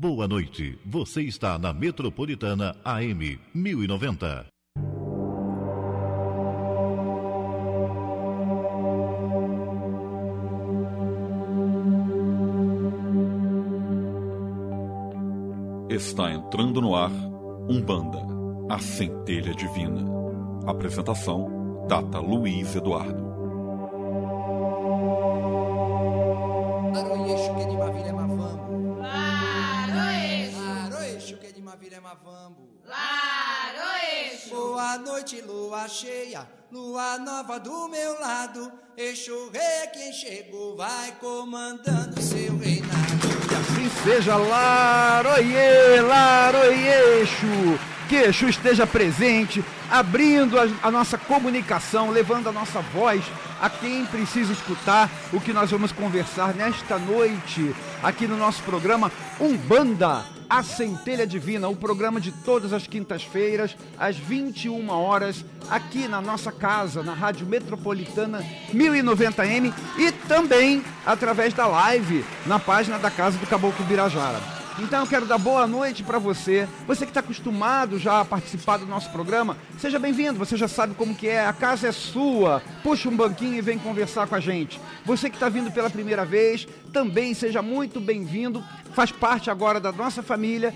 Boa noite. Você está na Metropolitana AM 1090. Está entrando no ar Umbanda, a centelha divina. Apresentação: Data Luiz Eduardo. Cheia, lua nova do meu lado. Exu rei quem chegou vai comandando seu reinado. Assim seja, Laroie, Laroieixo. Que Exu esteja presente, abrindo a, a nossa comunicação, levando a nossa voz a quem precisa escutar o que nós vamos conversar nesta noite, aqui no nosso programa Umbanda, a Centelha Divina, o programa de todas as quintas-feiras, às 21 horas, aqui na nossa casa, na Rádio Metropolitana 1090M e também através da live na página da Casa do Caboclo Birajara. Então eu quero dar boa noite para você. Você que está acostumado já a participar do nosso programa, seja bem-vindo. Você já sabe como que é. A casa é sua. Puxa um banquinho e vem conversar com a gente. Você que está vindo pela primeira vez, também seja muito bem-vindo. Faz parte agora da nossa família.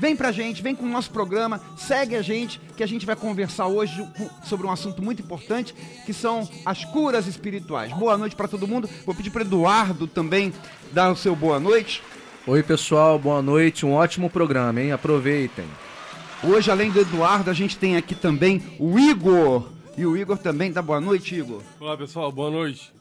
Vem pra gente, vem com o nosso programa, segue a gente, que a gente vai conversar hoje sobre um assunto muito importante, que são as curas espirituais. Boa noite para todo mundo. Vou pedir para Eduardo também dar o seu boa noite. Oi, pessoal, boa noite. Um ótimo programa, hein? Aproveitem. Hoje, além do Eduardo, a gente tem aqui também o Igor. E o Igor também dá boa noite, Igor. Olá pessoal, boa noite.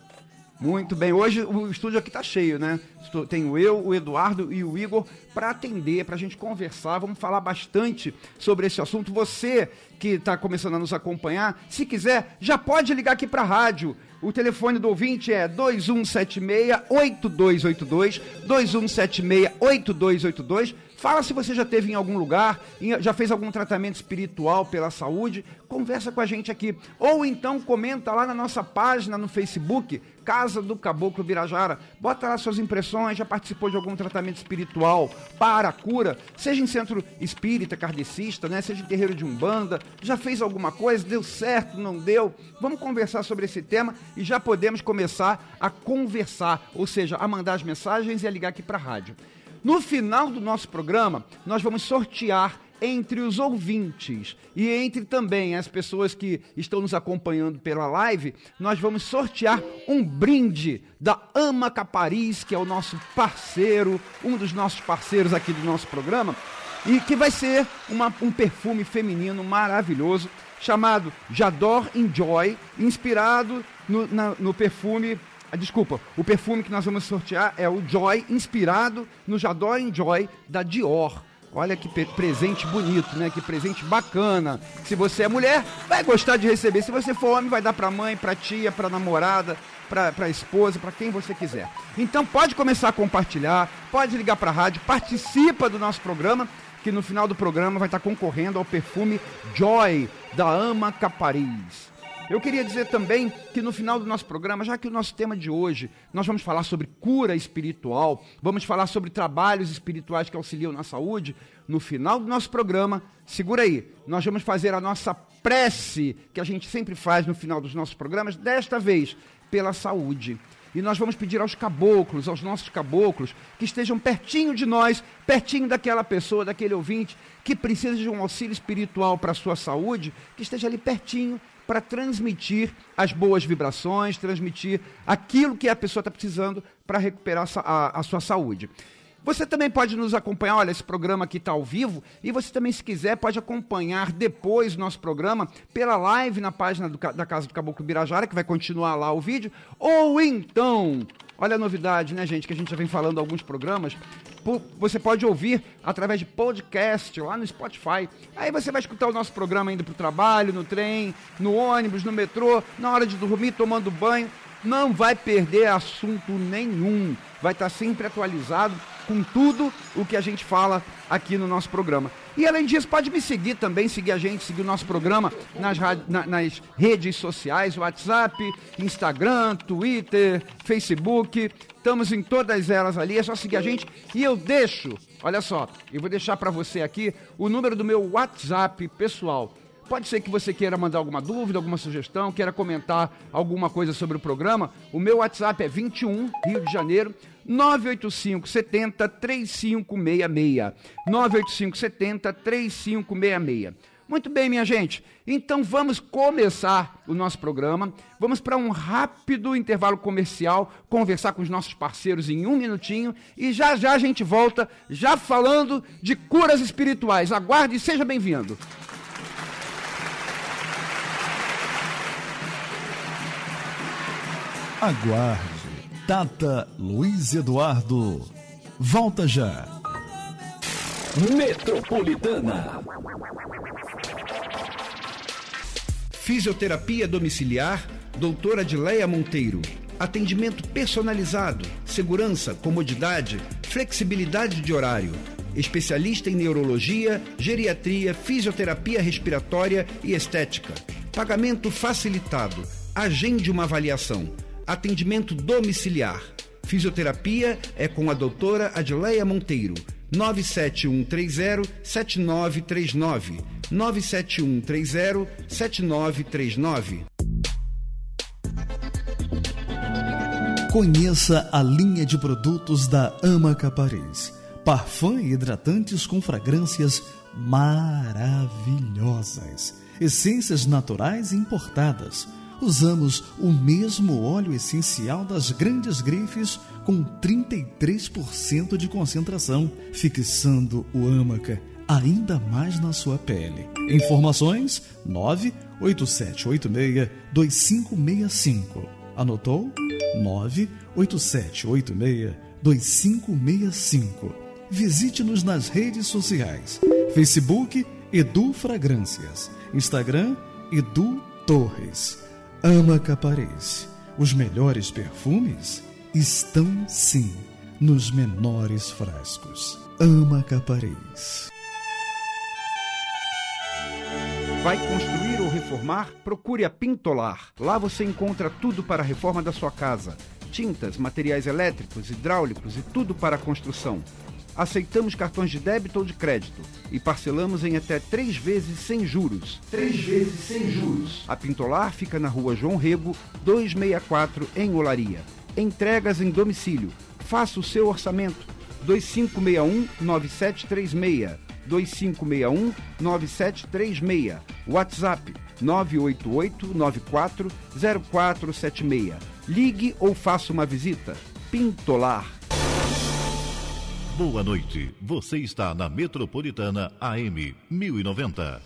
Muito bem. Hoje o estúdio aqui tá cheio, né? Tenho eu, o Eduardo e o Igor para atender, para a gente conversar. Vamos falar bastante sobre esse assunto. Você que está começando a nos acompanhar, se quiser, já pode ligar aqui para a rádio. O telefone do ouvinte é 2176-8282, 2176-8282. Fala se você já teve em algum lugar, já fez algum tratamento espiritual pela saúde, conversa com a gente aqui. Ou então comenta lá na nossa página no Facebook, Casa do Caboclo Birajara. Bota lá suas impressões, já participou de algum tratamento espiritual para a cura, seja em centro espírita, kardecista, né? seja em terreiro de umbanda, já fez alguma coisa, deu certo, não deu? Vamos conversar sobre esse tema e já podemos começar a conversar, ou seja, a mandar as mensagens e a ligar aqui para a rádio. No final do nosso programa, nós vamos sortear entre os ouvintes e entre também as pessoas que estão nos acompanhando pela live, nós vamos sortear um brinde da Ama Capariz, que é o nosso parceiro, um dos nossos parceiros aqui do nosso programa, e que vai ser uma- um perfume feminino maravilhoso chamado Jador Enjoy, inspirado no, na- no perfume ah, Desculpa, o perfume que nós vamos sortear é o Joy, inspirado no Jador Enjoy da Dior. Olha que presente bonito, né? Que presente bacana. Se você é mulher, vai gostar de receber. Se você for homem, vai dar pra mãe, pra tia, pra namorada, pra esposa, pra quem você quiser. Então pode começar a compartilhar, pode ligar pra rádio, participa do nosso programa, que no final do programa vai estar concorrendo ao perfume Joy da Ama Capariz. Eu queria dizer também que no final do nosso programa, já que o nosso tema de hoje, nós vamos falar sobre cura espiritual, vamos falar sobre trabalhos espirituais que auxiliam na saúde, no final do nosso programa, segura aí, nós vamos fazer a nossa prece, que a gente sempre faz no final dos nossos programas, desta vez pela saúde. E nós vamos pedir aos caboclos, aos nossos caboclos, que estejam pertinho de nós, pertinho daquela pessoa, daquele ouvinte que precisa de um auxílio espiritual para a sua saúde, que esteja ali pertinho para transmitir as boas vibrações, transmitir aquilo que a pessoa está precisando para recuperar sa- a, a sua saúde. Você também pode nos acompanhar, olha, esse programa aqui está ao vivo, e você também, se quiser, pode acompanhar depois nosso programa pela live na página do da Casa do Caboclo Birajara, que vai continuar lá o vídeo, ou então, olha a novidade, né, gente, que a gente já vem falando em alguns programas, você pode ouvir através de podcast lá no Spotify. Aí você vai escutar o nosso programa indo para o trabalho, no trem, no ônibus, no metrô, na hora de dormir, tomando banho. Não vai perder assunto nenhum. Vai estar sempre atualizado com tudo o que a gente fala aqui no nosso programa. E além disso, pode me seguir também, seguir a gente, seguir o nosso programa nas, na, nas redes sociais, WhatsApp, Instagram, Twitter, Facebook. Estamos em todas elas ali, é só seguir a gente. E eu deixo, olha só, eu vou deixar para você aqui o número do meu WhatsApp pessoal. Pode ser que você queira mandar alguma dúvida, alguma sugestão, queira comentar alguma coisa sobre o programa. O meu WhatsApp é 21 Rio de Janeiro 985 70 3566. 985 70 3566. Muito bem, minha gente. Então vamos começar o nosso programa. Vamos para um rápido intervalo comercial, conversar com os nossos parceiros em um minutinho e já já a gente volta, já falando de curas espirituais. Aguarde e seja bem-vindo. Aguarde. Tata Luiz Eduardo. Volta já. Metropolitana. Fisioterapia domiciliar, doutora Adileia Monteiro. Atendimento personalizado, segurança, comodidade, flexibilidade de horário. Especialista em neurologia, geriatria, fisioterapia respiratória e estética. Pagamento facilitado. Agende uma avaliação atendimento domiciliar. Fisioterapia é com a doutora Adileia Monteiro. 97130-7939. 97130-7939. Conheça a linha de produtos da Amaca Paris. Parfum e hidratantes com fragrâncias maravilhosas. Essências naturais importadas usamos o mesmo óleo essencial das grandes grifes com 33% de concentração, fixando o âmaca ainda mais na sua pele. Informações 98786 2565. Anotou? 98786 2565. Visite-nos nas redes sociais: Facebook Edu Fragrâncias, Instagram Edu Torres. Ama Caparese. Os melhores perfumes estão sim nos menores frascos. Ama Caparese. Vai construir ou reformar? Procure a Pintolar. Lá você encontra tudo para a reforma da sua casa: tintas, materiais elétricos, hidráulicos e tudo para a construção. Aceitamos cartões de débito ou de crédito e parcelamos em até três vezes sem juros. Três vezes sem juros. A Pintolar fica na rua João Rego, 264, em Olaria. Entregas em domicílio. Faça o seu orçamento. 2561-9736. 2561-9736. WhatsApp 988-940476. Ligue ou faça uma visita. Pintolar. Boa noite. Você está na Metropolitana AM 1090.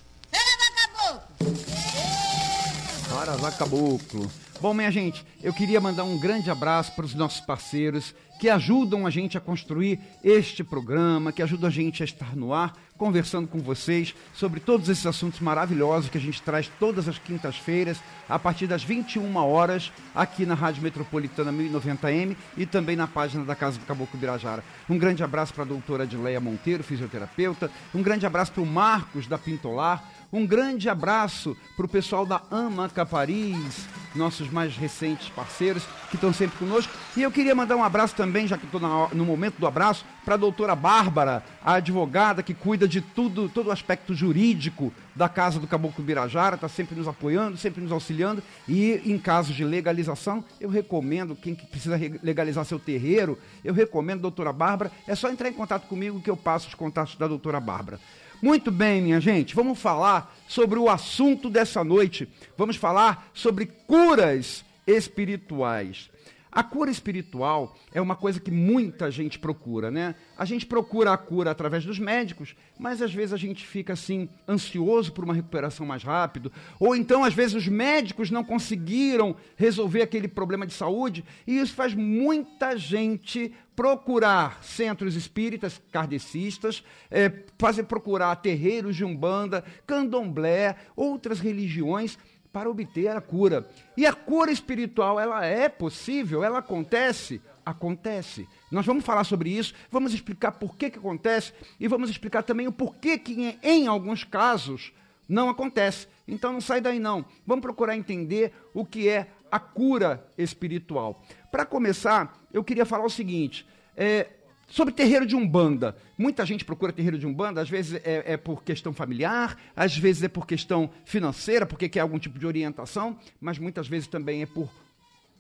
Saravá Caboclo. Bom, minha gente, eu queria mandar um grande abraço para os nossos parceiros que ajudam a gente a construir este programa, que ajudam a gente a estar no ar, conversando com vocês sobre todos esses assuntos maravilhosos que a gente traz todas as quintas-feiras, a partir das 21 horas, aqui na Rádio Metropolitana 1090M e também na página da Casa do Caboclo Birajara. Um grande abraço para a doutora Adileia Monteiro, fisioterapeuta, um grande abraço para o Marcos da Pintolar, um grande abraço para o pessoal da Amaca Paris, nossos mais recentes parceiros que estão sempre conosco. E eu queria mandar um abraço também, já que estou no momento do abraço, para a doutora Bárbara, a advogada que cuida de tudo, todo o aspecto jurídico da Casa do Caboclo Birajara, está sempre nos apoiando, sempre nos auxiliando. E em casos de legalização, eu recomendo, quem precisa legalizar seu terreiro, eu recomendo, doutora Bárbara, é só entrar em contato comigo que eu passo os contatos da doutora Bárbara. Muito bem, minha gente, vamos falar sobre o assunto dessa noite. Vamos falar sobre curas espirituais. A cura espiritual é uma coisa que muita gente procura, né? A gente procura a cura através dos médicos, mas às vezes a gente fica assim ansioso por uma recuperação mais rápido, ou então às vezes os médicos não conseguiram resolver aquele problema de saúde, e isso faz muita gente procurar centros espíritas kardecistas, é, fazer procurar terreiros de umbanda, candomblé, outras religiões para obter a cura. E a cura espiritual, ela é possível? Ela acontece? Acontece. Nós vamos falar sobre isso, vamos explicar por que, que acontece e vamos explicar também o porquê que, em, alguns casos, não acontece. Então não sai daí não. Vamos procurar entender o que é a cura espiritual. Para começar, eu queria falar o seguinte: é, sobre terreiro de umbanda. Muita gente procura terreiro de umbanda, às vezes é, é, por questão familiar, às vezes é por questão financeira, porque quer algum tipo de orientação, mas muitas vezes também é por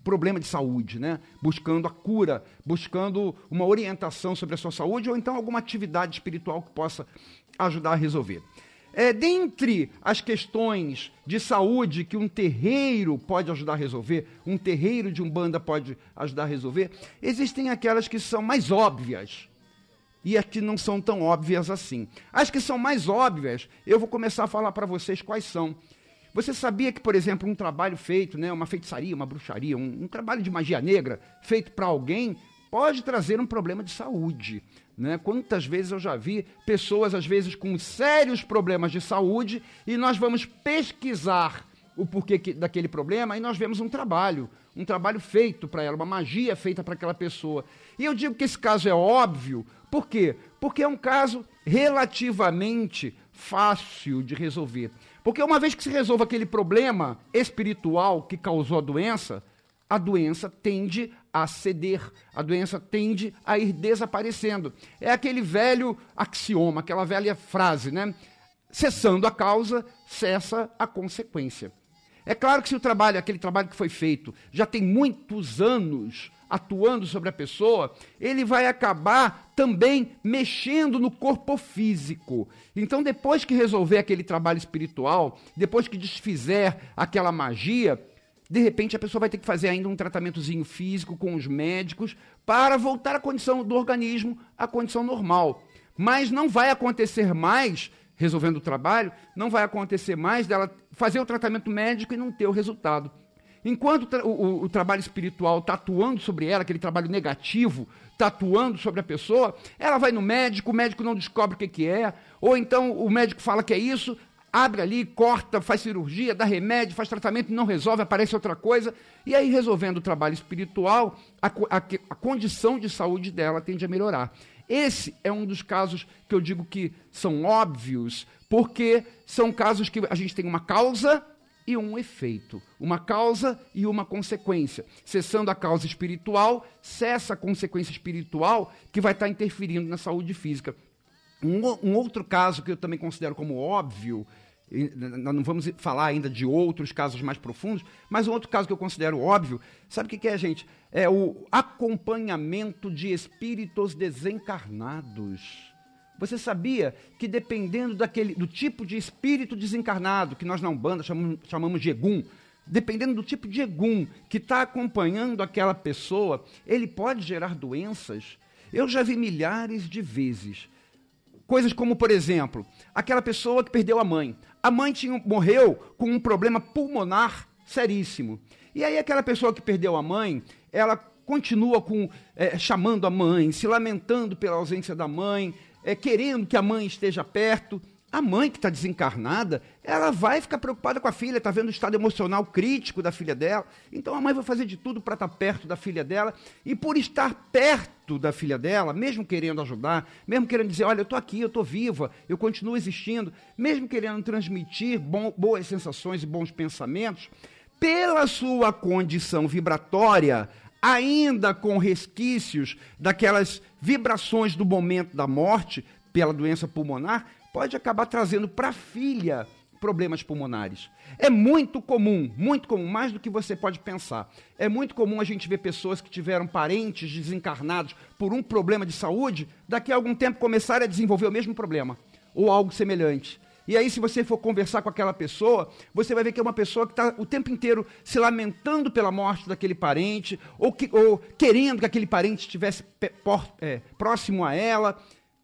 problema de saúde, né? Buscando a cura, buscando uma orientação sobre a sua saúde ou então alguma atividade espiritual que possa ajudar a resolver. É, dentre as questões de saúde que um terreiro pode ajudar a resolver, um terreiro de umbanda pode ajudar a resolver, existem aquelas que são mais óbvias e as que não são tão óbvias assim. As que são mais óbvias, eu vou começar a falar para vocês quais são. Você sabia que, por exemplo, um trabalho feito, né, uma feitiçaria, uma bruxaria, um, um trabalho de magia negra feito para alguém pode trazer um problema de saúde. Né? Quantas vezes eu já vi pessoas, às vezes, com sérios problemas de saúde, e nós vamos pesquisar o porquê que, daquele problema, e nós vemos um trabalho, um trabalho feito para ela, uma magia feita para aquela pessoa. E eu digo que esse caso é óbvio, por quê? Porque é um caso relativamente fácil de resolver. Porque uma vez que se resolve aquele problema espiritual que causou a doença, a doença tende a ceder, a doença tende a ir desaparecendo. É aquele velho axioma, aquela velha frase, né? Cessando a causa, cessa a consequência. É claro que se o trabalho, aquele trabalho que foi feito, já tem muitos anos atuando sobre a pessoa, ele vai acabar também mexendo no corpo físico. Então, depois que resolver aquele trabalho espiritual, depois que desfizer aquela magia, de repente a pessoa vai ter que fazer ainda um tratamentozinho físico com os médicos para voltar à condição do organismo, à condição normal. Mas não vai acontecer mais, resolvendo o trabalho, não vai acontecer mais dela fazer o tratamento médico e não ter o resultado. Enquanto o, o, o trabalho espiritual está atuando sobre ela, aquele trabalho negativo, está atuando sobre a pessoa, ela vai no médico, o médico não descobre o que, que é, ou então o médico fala que é isso, abre ali, corta, faz cirurgia, dá remédio, faz tratamento, não resolve, aparece outra coisa. E aí, resolvendo o trabalho espiritual, a, a, a condição de saúde dela tende a melhorar. Esse é um dos casos que eu digo que são óbvios, porque são casos que a gente tem uma causa e um efeito, uma causa e uma consequência. Cessando a causa espiritual, cessa a consequência espiritual que vai estar interferindo na saúde física. Um, um, outro caso que eu também considero como óbvio, não vamos falar ainda de outros casos mais profundos, mas um outro caso que eu considero óbvio, sabe o que, que é, gente? É o acompanhamento de espíritos desencarnados. Você sabia que dependendo daquele, do tipo de espírito desencarnado, que nós na Umbanda chamamos, chamamos de Egum, dependendo do tipo de Egum que está acompanhando aquela pessoa, ele pode gerar doenças? Eu já vi milhares de vezes Coisas como, por exemplo, aquela pessoa que perdeu a mãe. A mãe tinha, morreu com um problema pulmonar seríssimo. E aí aquela pessoa que perdeu a mãe, ela continua com é, chamando a mãe, se lamentando pela ausência da mãe, é, querendo que a mãe esteja perto. A mãe que está desencarnada, ela vai ficar preocupada com a filha, está vendo o estado emocional crítico da filha dela. Então a mãe vai fazer de tudo para estar tá perto da filha dela. E por estar perto da filha dela, mesmo querendo ajudar, mesmo querendo dizer: olha, eu estou aqui, eu estou viva, eu continuo existindo, mesmo querendo transmitir bom, boas sensações e bons pensamentos, pela sua condição vibratória, ainda com resquícios daquelas vibrações do momento da morte pela doença pulmonar, pode acabar trazendo para a filha problemas pulmonares. É muito comum, muito comum, mais do que você pode pensar. É muito comum a gente ver pessoas que tiveram parentes desencarnados por um problema de saúde, daqui a algum tempo começarem a desenvolver o mesmo problema ou algo semelhante. E aí, se você for conversar com aquela pessoa, você vai ver que é uma pessoa que está o tempo inteiro se lamentando pela morte daquele parente, ou, que, ou querendo que aquele parente estivesse é, próximo a ela.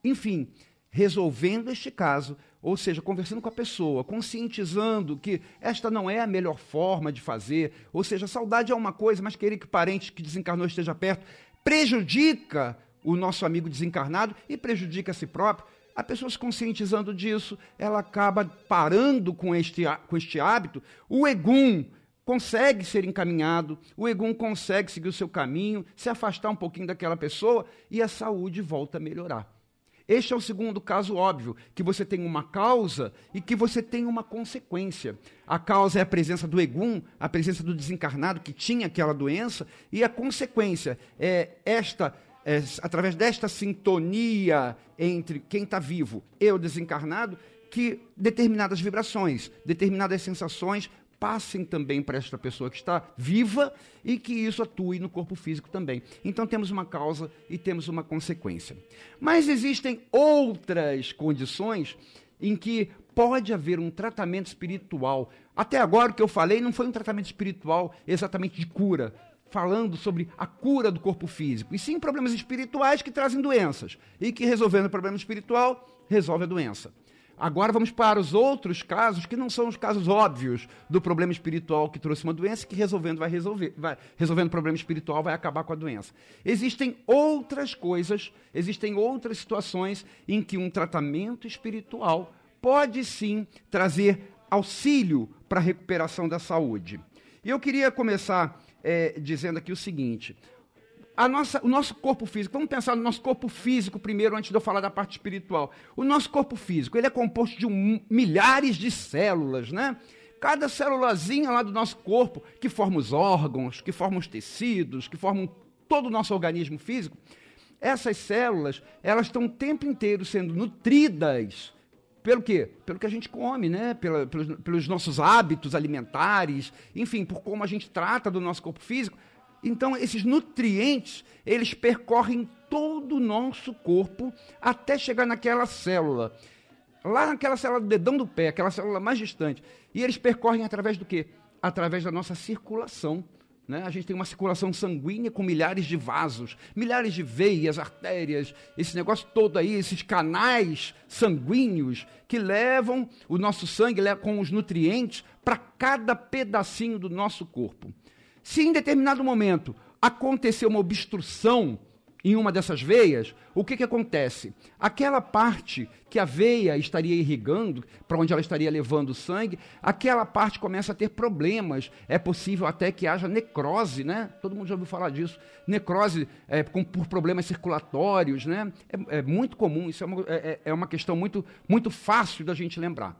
Enfim, resolvendo este caso, ou seja, conversando com a pessoa, conscientizando que esta não é a melhor forma de fazer, ou seja, saudade é uma coisa, mas querer que parente que desencarnou esteja perto prejudica o nosso amigo desencarnado e prejudica a si próprio. A pessoa se conscientizando disso, ela acaba parando com este, com este hábito. O egum consegue ser encaminhado, o egum consegue seguir o seu caminho, se afastar um pouquinho daquela pessoa e a saúde volta a melhorar. Este é o segundo caso óbvio, que você tem uma causa e que você tem uma consequência. A causa é a presença do egum, a presença do desencarnado que tinha aquela doença, e a consequência é esta, é, através desta sintonia entre quem está vivo e o desencarnado, que determinadas vibrações, determinadas sensações passem também para esta pessoa que está viva e que isso atue no corpo físico também. Então temos uma causa e temos uma consequência. Mas existem outras condições em que pode haver um tratamento espiritual. Até agora o que eu falei não foi um tratamento espiritual exatamente de cura, falando sobre a cura do corpo físico, e sim problemas espirituais que trazem doenças, e que resolvendo o problema espiritual, resolve a doença. Agora vamos para os outros casos que não são os casos óbvios do problema espiritual que trouxe uma doença que resolvendo vai resolver, vai, resolvendo o problema espiritual vai acabar com a doença. Existem outras coisas, existem outras situações em que um tratamento espiritual pode sim trazer auxílio para a recuperação da saúde. E eu queria começar é, dizendo aqui o seguinte: nossa, o nosso corpo físico, vamos pensar no nosso corpo físico primeiro, antes de eu falar da parte espiritual. O nosso corpo físico, ele é composto de um, milhares de células, né? Cada célulazinha lá do nosso corpo, que forma os órgãos, que forma os tecidos, que formam todo o nosso organismo físico, essas células, elas estão o tempo inteiro sendo nutridas pelo quê? Pelo que a gente come, né? Pela, pelos, pelos nossos hábitos alimentares, enfim, por como a gente trata do nosso corpo físico então, esses nutrientes, eles percorrem todo o nosso corpo até chegar naquela célula. Lá naquela célula do dedão do pé, aquela célula mais distante. E eles percorrem através do quê? Através da nossa circulação. Né? A gente tem uma circulação sanguínea com milhares de vasos, milhares de veias, artérias, esse negócio todo aí, esses canais sanguíneos que levam o nosso sangue com os nutrientes para cada pedacinho do nosso corpo. Se em determinado momento acontecer uma obstrução em uma dessas veias, o que, que acontece? Aquela parte que a veia estaria irrigando, para onde ela estaria levando o sangue, aquela parte começa a ter problemas. É possível até que haja necrose, né? Todo mundo já ouviu falar disso. Necrose é, com, por problemas circulatórios, né? É, é muito comum, isso é uma, é, é, é uma questão muito, muito fácil da gente lembrar.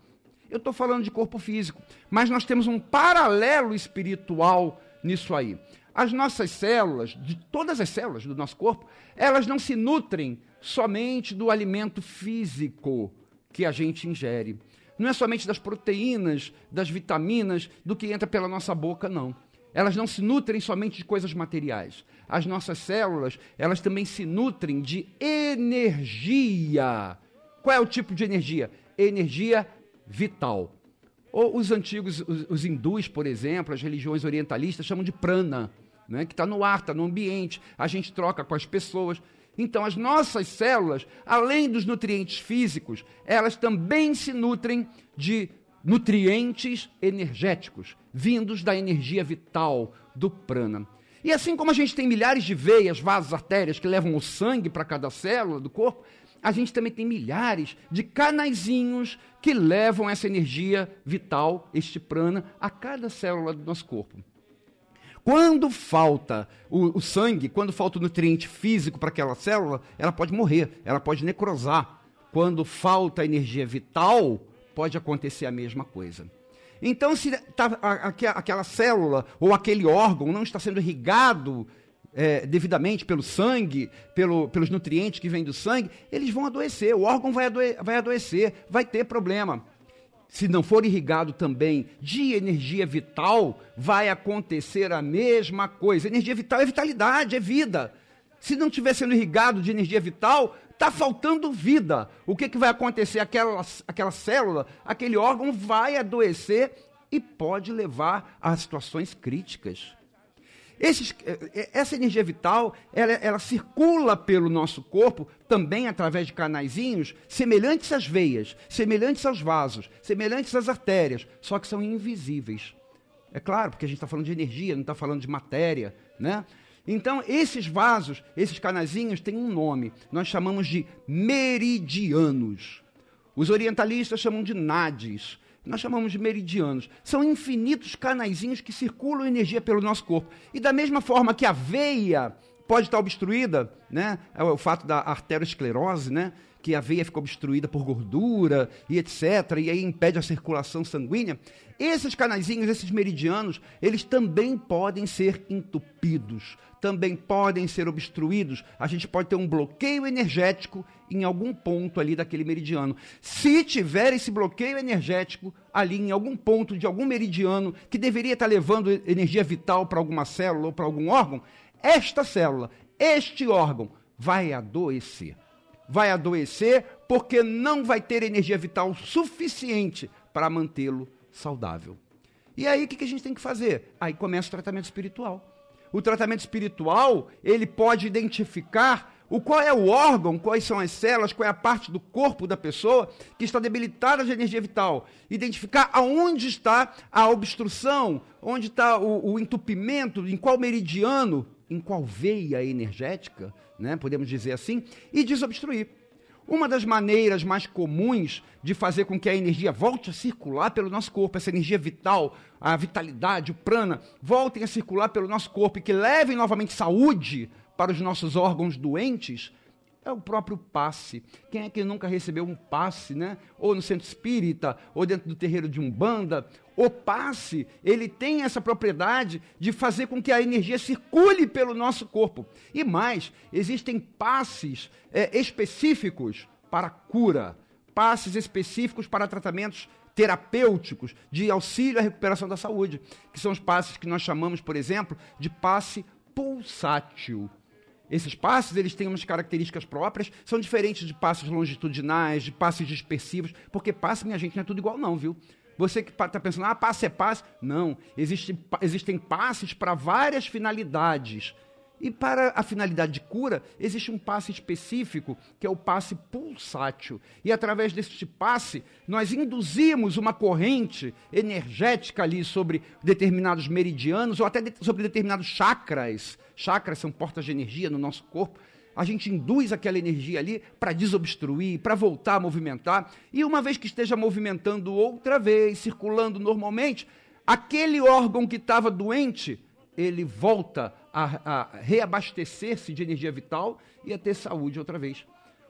Eu estou falando de corpo físico, mas nós temos um paralelo espiritual nisso aí. As nossas células, de todas as células do nosso corpo, elas não se nutrem somente do alimento físico que a gente ingere. Não é somente das proteínas, das vitaminas, do que entra pela nossa boca, não. Elas não se nutrem somente de coisas materiais. As nossas células, elas também se nutrem de energia. Qual é o tipo de energia? Energia vital. Ou os antigos, os, os hindus, por exemplo, as religiões orientalistas chamam de prana, né, que está no ar, está no ambiente, a gente troca com as pessoas. Então, as nossas células, além dos nutrientes físicos, elas também se nutrem de nutrientes energéticos, vindos da energia vital do prana. E assim como a gente tem milhares de veias, vasos, artérias que levam o sangue para cada célula do corpo, a gente também tem milhares de canaizinhos que levam essa energia vital, este prana, a cada célula do nosso corpo. Quando falta o, o sangue, quando falta o nutriente físico para aquela célula, ela pode morrer, ela pode necrosar. Quando falta energia vital, pode acontecer a mesma coisa. Então, se tá, a, a, aquela célula ou aquele órgão não está sendo irrigado é, devidamente pelo sangue, pelo, pelos nutrientes que vêm do sangue, eles vão adoecer, o órgão vai, adoe, vai adoecer, vai ter problema. Se não for irrigado também de energia vital, vai acontecer a mesma coisa. Energia vital é vitalidade, é vida. Se não estiver sendo irrigado de energia vital, está faltando vida. O que, que vai acontecer? Aquela, aquela célula, aquele órgão vai adoecer e pode levar a situações críticas. Esses, eh, eh, essa energia vital, ela, ela, circula pelo nosso corpo também através de canaizinhos semelhantes às veias, semelhantes aos vasos, semelhantes às artérias, só que são invisíveis. É claro, porque a gente está falando de energia, não está falando de matéria, né? Então, esses vasos, esses canazinhos têm um nome. Nós chamamos de meridianos. Os orientalistas chamam de nadis. Nós chamamos de meridianos. São infinitos canaizinhos que circulam energia pelo nosso corpo. E da mesma forma que a veia pode estar obstruída, né? É o fato da arteriosclerose, né? Que a veia fica obstruída por gordura e etc. E aí impede a circulação sanguínea. Esses canaizinhos, esses meridianos, eles também podem ser entupidos, também podem ser obstruídos. A gente pode ter um bloqueio energético em algum ponto ali daquele meridiano. Se tiver esse bloqueio energético ali em algum ponto de algum meridiano que deveria estar levando energia vital para alguma célula ou para algum órgão, esta célula, este órgão vai adoecer. Vai adoecer porque não vai ter energia vital suficiente para mantê-lo saudável. E aí o que, que a gente tem que fazer? Aí começa o tratamento espiritual. O tratamento espiritual, ele pode identificar o qual é o órgão, quais são as células, qual é a parte do corpo da pessoa que está debilitada de energia vital. Identificar aonde está a obstrução, onde está o, o entupimento, em qual meridiano, em qual veia energética, né, podemos dizer assim, e desobstruir. Uma das maneiras mais comuns de fazer com que a energia volte a circular pelo nosso corpo, essa energia vital, a vitalidade, o prana, voltem a circular pelo nosso corpo e que levem novamente saúde para os nossos órgãos doentes, é o próprio passe. Quem é que nunca recebeu um passe, né? Ou no centro espírita, ou dentro do terreiro de Umbanda. O passe, ele tem essa propriedade de fazer com que a energia circule pelo nosso corpo. E mais, existem passes é, específicos para cura, passes específicos para tratamentos terapêuticos de auxílio à recuperação da saúde, que são os passes que nós chamamos, por exemplo, de passe pulsátil. Esses passes, eles têm umas características próprias, são diferentes de passes longitudinais, de passes dispersivos, porque passe, minha gente, não é tudo igual não, viu? Você que está pensando, ah, passe é passe. Não, existe, existem passes para várias finalidades. E para a finalidade de cura, existe um passe específico, que é o passe pulsátil. E através deste passe, nós induzimos uma corrente energética ali sobre determinados meridianos ou até sobre determinados chakras. Chakras são portas de energia no nosso corpo. A gente induz aquela energia ali para desobstruir, para voltar a movimentar. E uma vez que esteja movimentando outra vez, circulando normalmente, aquele órgão que estava doente ele volta a, a reabastecer-se de energia vital e a ter saúde outra vez.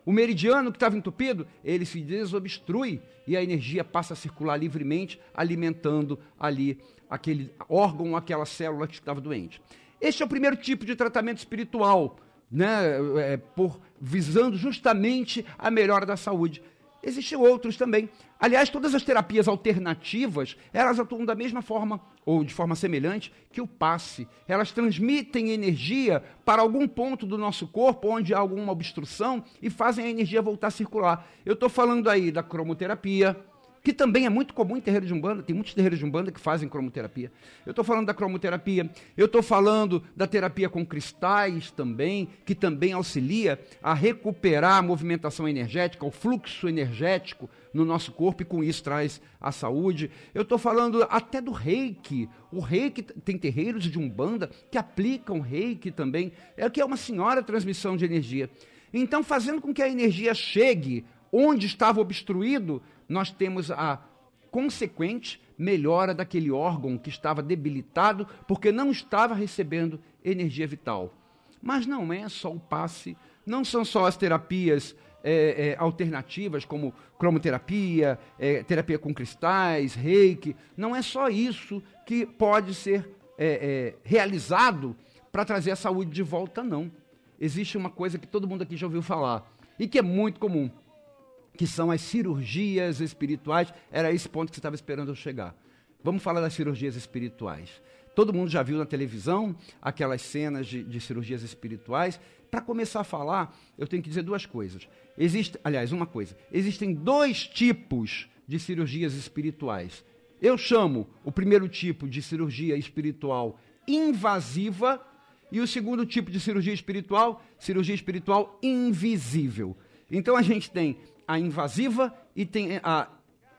O meridiano que estava entupido, ele se desobstrui e a energia passa a circular livremente, alimentando ali aquele órgão, aquela célula que estava doente. Este é o primeiro tipo de tratamento espiritual, né, é, por visando justamente a melhora da saúde. Existem outros também. Aliás, todas as terapias alternativas, elas atuam da mesma forma, ou de forma semelhante, que o passe. Elas transmitem energia para algum ponto do nosso corpo onde há alguma obstrução e fazem a energia voltar a circular. Eu estou falando aí da cromoterapia, que também é muito comum em terreiro de Umbanda, tem muitos terreiros de Umbanda que fazem cromoterapia. Eu estou falando da cromoterapia, eu estou falando da terapia com cristais também, que também auxilia a recuperar a movimentação energética, o fluxo energético no nosso corpo e com isso traz a saúde. Eu estou falando até do reiki. O reiki tem terreiros de Umbanda que aplicam reiki também, é que é uma senhora transmissão de energia. Então, fazendo com que a energia chegue onde estava obstruído, nós temos a consequente melhora daquele órgão que estava debilitado porque não estava recebendo energia vital. Mas não é só o passe, não são só as terapias é, é, alternativas, como cromoterapia, é, terapia com cristais, reiki. Não é só isso que pode ser é, é, realizado para trazer a saúde de volta, não. Existe uma coisa que todo mundo aqui já ouviu falar e que é muito comum que são as cirurgias espirituais. Era esse ponto que você estava esperando eu chegar. Vamos falar das cirurgias espirituais. Todo mundo já viu na televisão aquelas cenas de, de cirurgias espirituais. Para começar a falar, eu tenho que dizer duas coisas. Existe, aliás, uma coisa. Existem dois tipos de cirurgias espirituais. Eu chamo o primeiro tipo de cirurgia espiritual invasiva e o segundo tipo de cirurgia espiritual, cirurgia espiritual invisível. Então a gente tem a invasiva e tem a,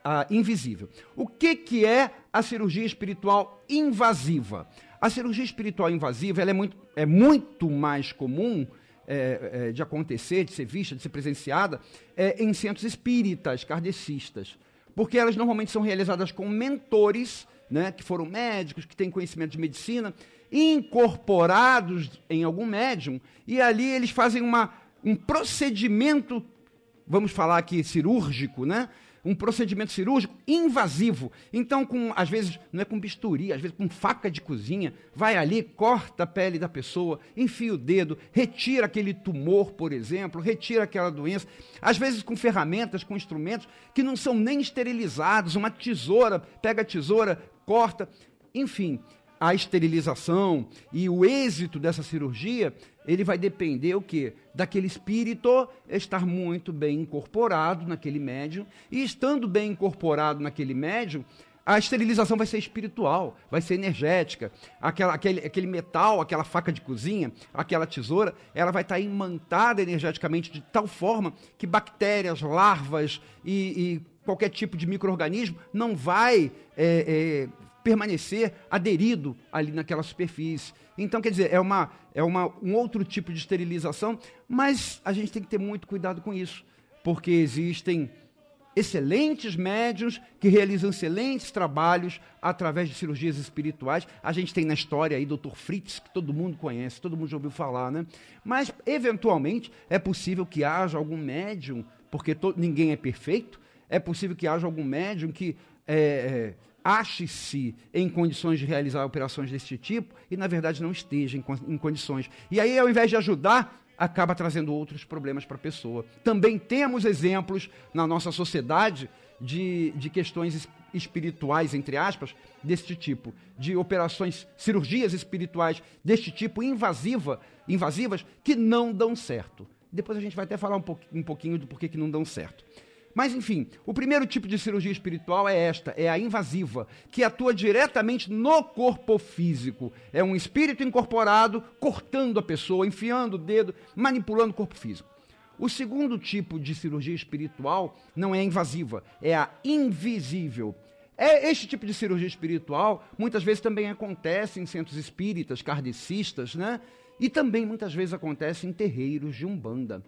a invisível. O que, que é a cirurgia espiritual invasiva? A cirurgia espiritual invasiva é, muito, é muito mais comum é, é, de acontecer, de ser vista, de ser presenciada é, em centros espíritas, kardecistas. Porque elas normalmente são realizadas com mentores, né, que foram médicos, que têm conhecimento de medicina, incorporados em algum médium, e ali eles fazem uma, um procedimento, vamos falar aqui cirúrgico, né? um procedimento cirúrgico invasivo. Então, com, às vezes, não é com bisturi, às vezes com faca de cozinha, vai ali, corta a pele da pessoa, enfia o dedo, retira aquele tumor, por exemplo, retira aquela doença. Às vezes com ferramentas, com instrumentos que não são nem esterilizados, uma tesoura, pega a tesoura, corta. Enfim, a esterilização e o êxito dessa cirurgia, ele vai depender o quê? Daquele espírito estar muito bem incorporado naquele médium, e estando bem incorporado naquele médium, a esterilização vai ser espiritual, vai ser energética. Aquela, aquele, aquele metal, aquela faca de cozinha, aquela tesoura, ela vai estar imantada energeticamente de tal forma que bactérias, larvas e, e qualquer tipo de microorganismo não vai é, é, permanecer aderido ali naquela superfície. Então, quer dizer, é, uma, é uma, um outro tipo de esterilização, mas a gente tem que ter muito cuidado com isso, porque existem excelentes médios que realizam excelentes trabalhos através de cirurgias espirituais. A gente tem na história aí Dr. Fritz, que todo mundo conhece, todo mundo já ouviu falar, né? Mas, eventualmente, é possível que haja algum médium, porque ninguém é perfeito, é possível que haja algum médium que é, é, ache-se em condições de realizar operações desse tipo e, na verdade, não esteja em, em condições. E aí, ao invés de ajudar, acaba trazendo outros problemas para a pessoa. Também temos exemplos na nossa sociedade de, de questões espirituais, entre aspas, deste tipo, de operações, cirurgias espirituais deste tipo invasiva, invasivas, que não dão certo. Depois a gente vai até falar um pouquinho do porquê que não dão certo. Mas, enfim, o primeiro tipo de cirurgia espiritual é esta, é a invasiva, que atua diretamente no corpo físico. É um espírito incorporado cortando a pessoa, enfiando o dedo, manipulando o corpo físico. O segundo tipo de cirurgia espiritual não é invasiva, é a invisível. É, este tipo de cirurgia espiritual muitas vezes também acontece em centros espíritas, kardecistas, né? E também muitas vezes acontece em terreiros de umbanda.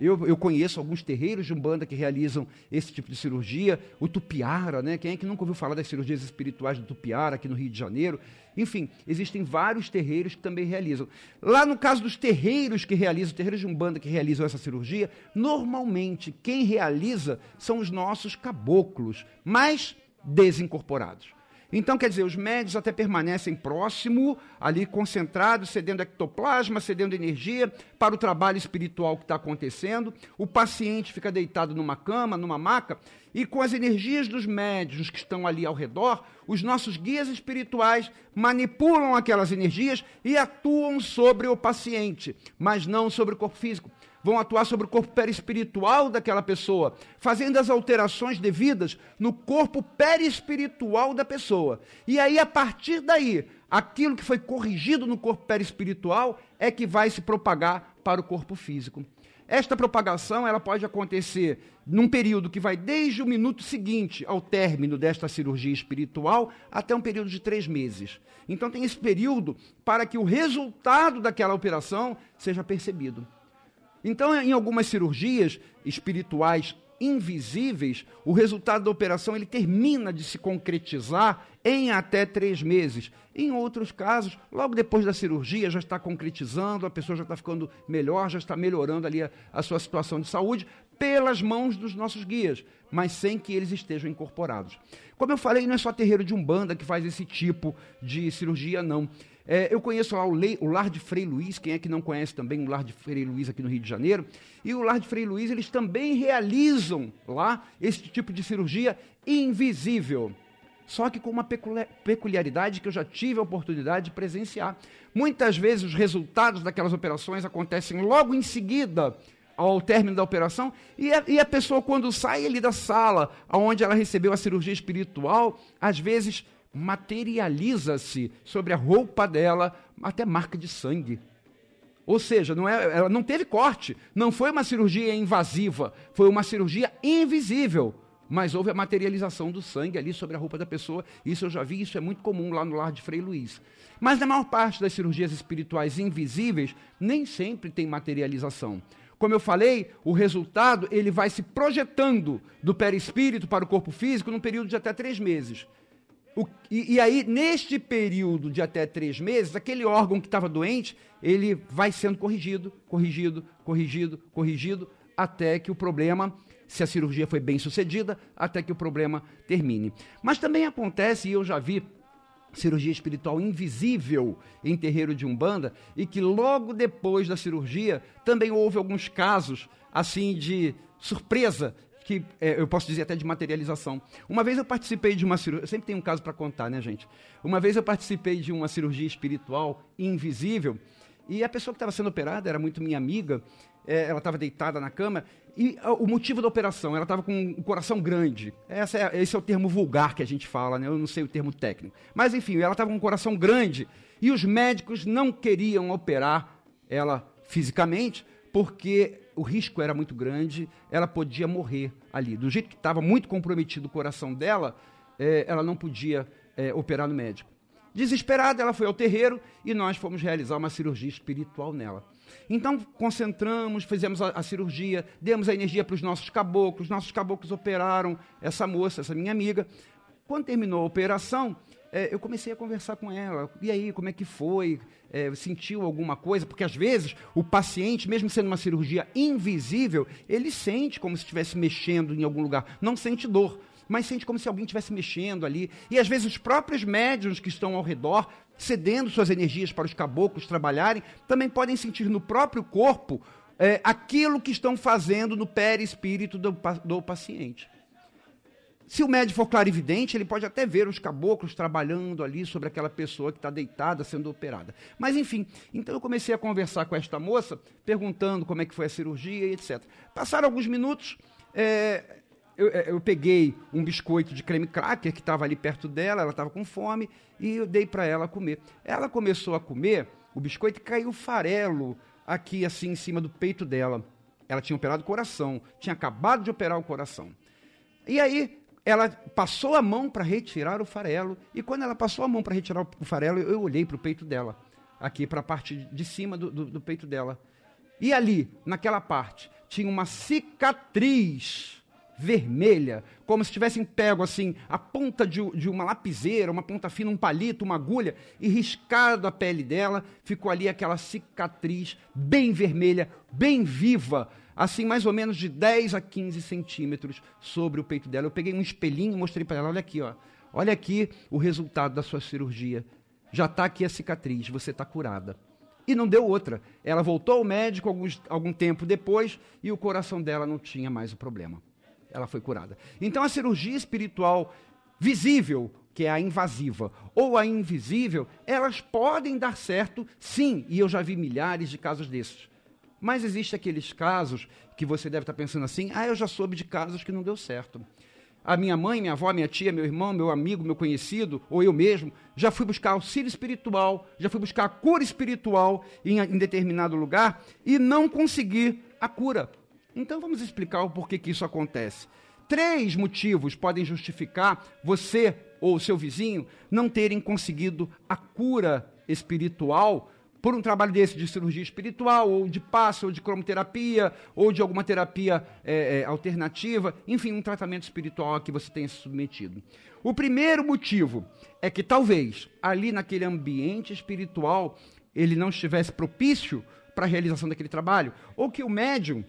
Eu, eu conheço alguns terreiros de Umbanda que realizam esse tipo de cirurgia. O Tupiara, né? Quem é que nunca ouviu falar das cirurgias espirituais do Tupiara aqui no Rio de Janeiro? Enfim, existem vários terreiros que também realizam. Lá no caso dos terreiros que realizam, terreiros de Umbanda que realizam essa cirurgia, normalmente quem realiza são os nossos caboclos, mais desincorporados. Então, quer dizer, os médios até permanecem próximo, ali concentrados, cedendo ectoplasma, cedendo energia para o trabalho espiritual que está acontecendo. O paciente fica deitado numa cama, numa maca, e com as energias dos médios que estão ali ao redor, os nossos guias espirituais manipulam aquelas energias e atuam sobre o paciente, mas não sobre o corpo físico vão atuar sobre o corpo perispiritual daquela pessoa, fazendo as alterações devidas no corpo perispiritual da pessoa. E aí, a partir daí, aquilo que foi corrigido no corpo perispiritual é que vai se propagar para o corpo físico. Esta propagação ela pode acontecer num período que vai desde o minuto seguinte ao término desta cirurgia espiritual até um período de três meses. Então tem esse período para que o resultado daquela operação seja percebido. Então, em algumas cirurgias espirituais invisíveis, o resultado da operação ele termina de se concretizar em até três meses. Em outros casos, logo depois da cirurgia, já está concretizando, a pessoa já está ficando melhor, já está melhorando ali a, a sua situação de saúde pelas mãos dos nossos guias, mas sem que eles estejam incorporados. Como eu falei, não é só terreiro de Umbanda que faz esse tipo de cirurgia, não. É, eu conheço lá o, Lei, o, Lar de Frei Luiz, quem é que não conhece também o Lar de Frei Luiz aqui no Rio de Janeiro? E o Lar de Frei Luiz, eles também realizam lá esse tipo de cirurgia invisível. Só que com uma peculiaridade que eu já tive a oportunidade de presenciar. Muitas vezes os resultados daquelas operações acontecem logo em seguida ao término da operação, e a, e a pessoa, quando sai ali da sala onde ela recebeu a cirurgia espiritual, às vezes materializa-se sobre a roupa dela até marca de sangue. Ou seja, não é, ela não teve corte, não foi uma cirurgia invasiva, foi uma cirurgia invisível. mas houve a materialização do sangue ali sobre a roupa da pessoa. Isso eu já vi, isso é muito comum lá no lar de Frei Luiz. Mas na maior parte das cirurgias espirituais invisíveis, nem sempre tem materialização. Como eu falei, o resultado ele vai se projetando do perispírito para o corpo físico num período de até três meses. O, e, e, aí, neste período de até três meses, aquele órgão que estava doente, ele vai sendo corrigido, corrigido, corrigido, corrigido, até que o problema, se a cirurgia foi bem sucedida, até que o problema termine. Mas também acontece, e eu já vi cirurgia espiritual invisível em terreiro de Umbanda, e que logo depois da cirurgia também houve alguns casos assim de surpresa que é, eu posso dizer até de materialização. Uma vez eu participei de uma cirurgia, sempre tenho um caso para contar, né, gente? Uma vez eu participei de uma cirurgia espiritual invisível e a pessoa que estava sendo operada era muito minha amiga, é, ela estava deitada na cama e o motivo da operação, ela estava com o coração grande. Essa é, esse é o termo vulgar que a gente fala, né? Eu não sei o termo técnico. Mas enfim, ela estava com um coração grande e os médicos não queriam operar ela fisicamente porque o risco era muito grande, ela podia morrer ali. Do jeito que estava muito comprometido o coração dela, é, ela não podia é, operar no médico. Desesperada, ela foi ao terreiro e nós fomos realizar uma cirurgia espiritual nela. Então, concentramos, fizemos a, a cirurgia, demos a energia para os nossos caboclos, nossos caboclos operaram essa moça, essa minha amiga. Quando terminou a operação, é, eu comecei a conversar com ela. E aí, como é que foi? É, sentiu alguma coisa? Porque às vezes o paciente, mesmo sendo uma cirurgia invisível, ele sente como se estivesse mexendo em algum lugar. Não sente dor, mas sente como se alguém estivesse mexendo ali. E às vezes os próprios médiums que estão ao redor, cedendo suas energias para os caboclos trabalharem, também podem sentir no próprio corpo é, aquilo que estão fazendo no perispírito do, do paciente. Se o médico for clarividente, ele pode até ver os caboclos trabalhando ali sobre aquela pessoa que está deitada sendo operada. Mas enfim, então eu comecei a conversar com esta moça, perguntando como é que foi a cirurgia e etc. Passaram alguns minutos, é, eu, é, eu, peguei um biscoito de creme cracker que estava ali perto dela, ela estava com fome, e eu dei para ela comer. Ela começou a comer o biscoito e caiu farelo aqui assim em cima do peito dela. Ela tinha operado o coração, tinha acabado de operar o coração. E aí ela passou a mão para retirar o farelo, e quando ela passou a mão para retirar o farelo, eu olhei para o peito dela, aqui para a parte de cima do, do, do, peito dela. E ali, naquela parte, tinha uma cicatriz vermelha, como se tivessem pego assim a ponta de, de uma lapiseira, uma ponta fina, um palito, uma agulha, e riscado a pele dela, ficou ali aquela cicatriz bem vermelha, bem viva, assim mais ou menos de 10 a 15 centímetros sobre o peito dela. Eu peguei um espelhinho e mostrei para ela, olha aqui, ó. Olha aqui o resultado da sua cirurgia. Já está aqui a cicatriz, você está curada. E não deu outra. Ela voltou ao médico alguns, algum tempo depois e o coração dela não tinha mais o problema. Ela foi curada. Então a cirurgia espiritual visível, que é a invasiva, ou a invisível, elas podem dar certo, sim, e eu já vi milhares de casos desses. Mas existe aqueles casos que você deve estar pensando assim: ah, eu já soube de casos que não deu certo. A minha mãe, minha avó, minha tia, meu irmão, meu amigo, meu conhecido, ou eu mesmo, já fui buscar auxílio espiritual, já fui buscar cura espiritual em, em determinado lugar e não consegui a cura. Então vamos explicar o porquê que isso acontece. Três motivos podem justificar você ou seu vizinho não terem conseguido a cura espiritual por um trabalho desse de cirurgia espiritual, ou de passe, ou de cromoterapia, ou de alguma terapia é, é, alternativa, enfim, um tratamento espiritual a que você tenha se submetido. O primeiro motivo é que talvez ali naquele ambiente espiritual ele não estivesse propício para a realização daquele trabalho, ou que o médium,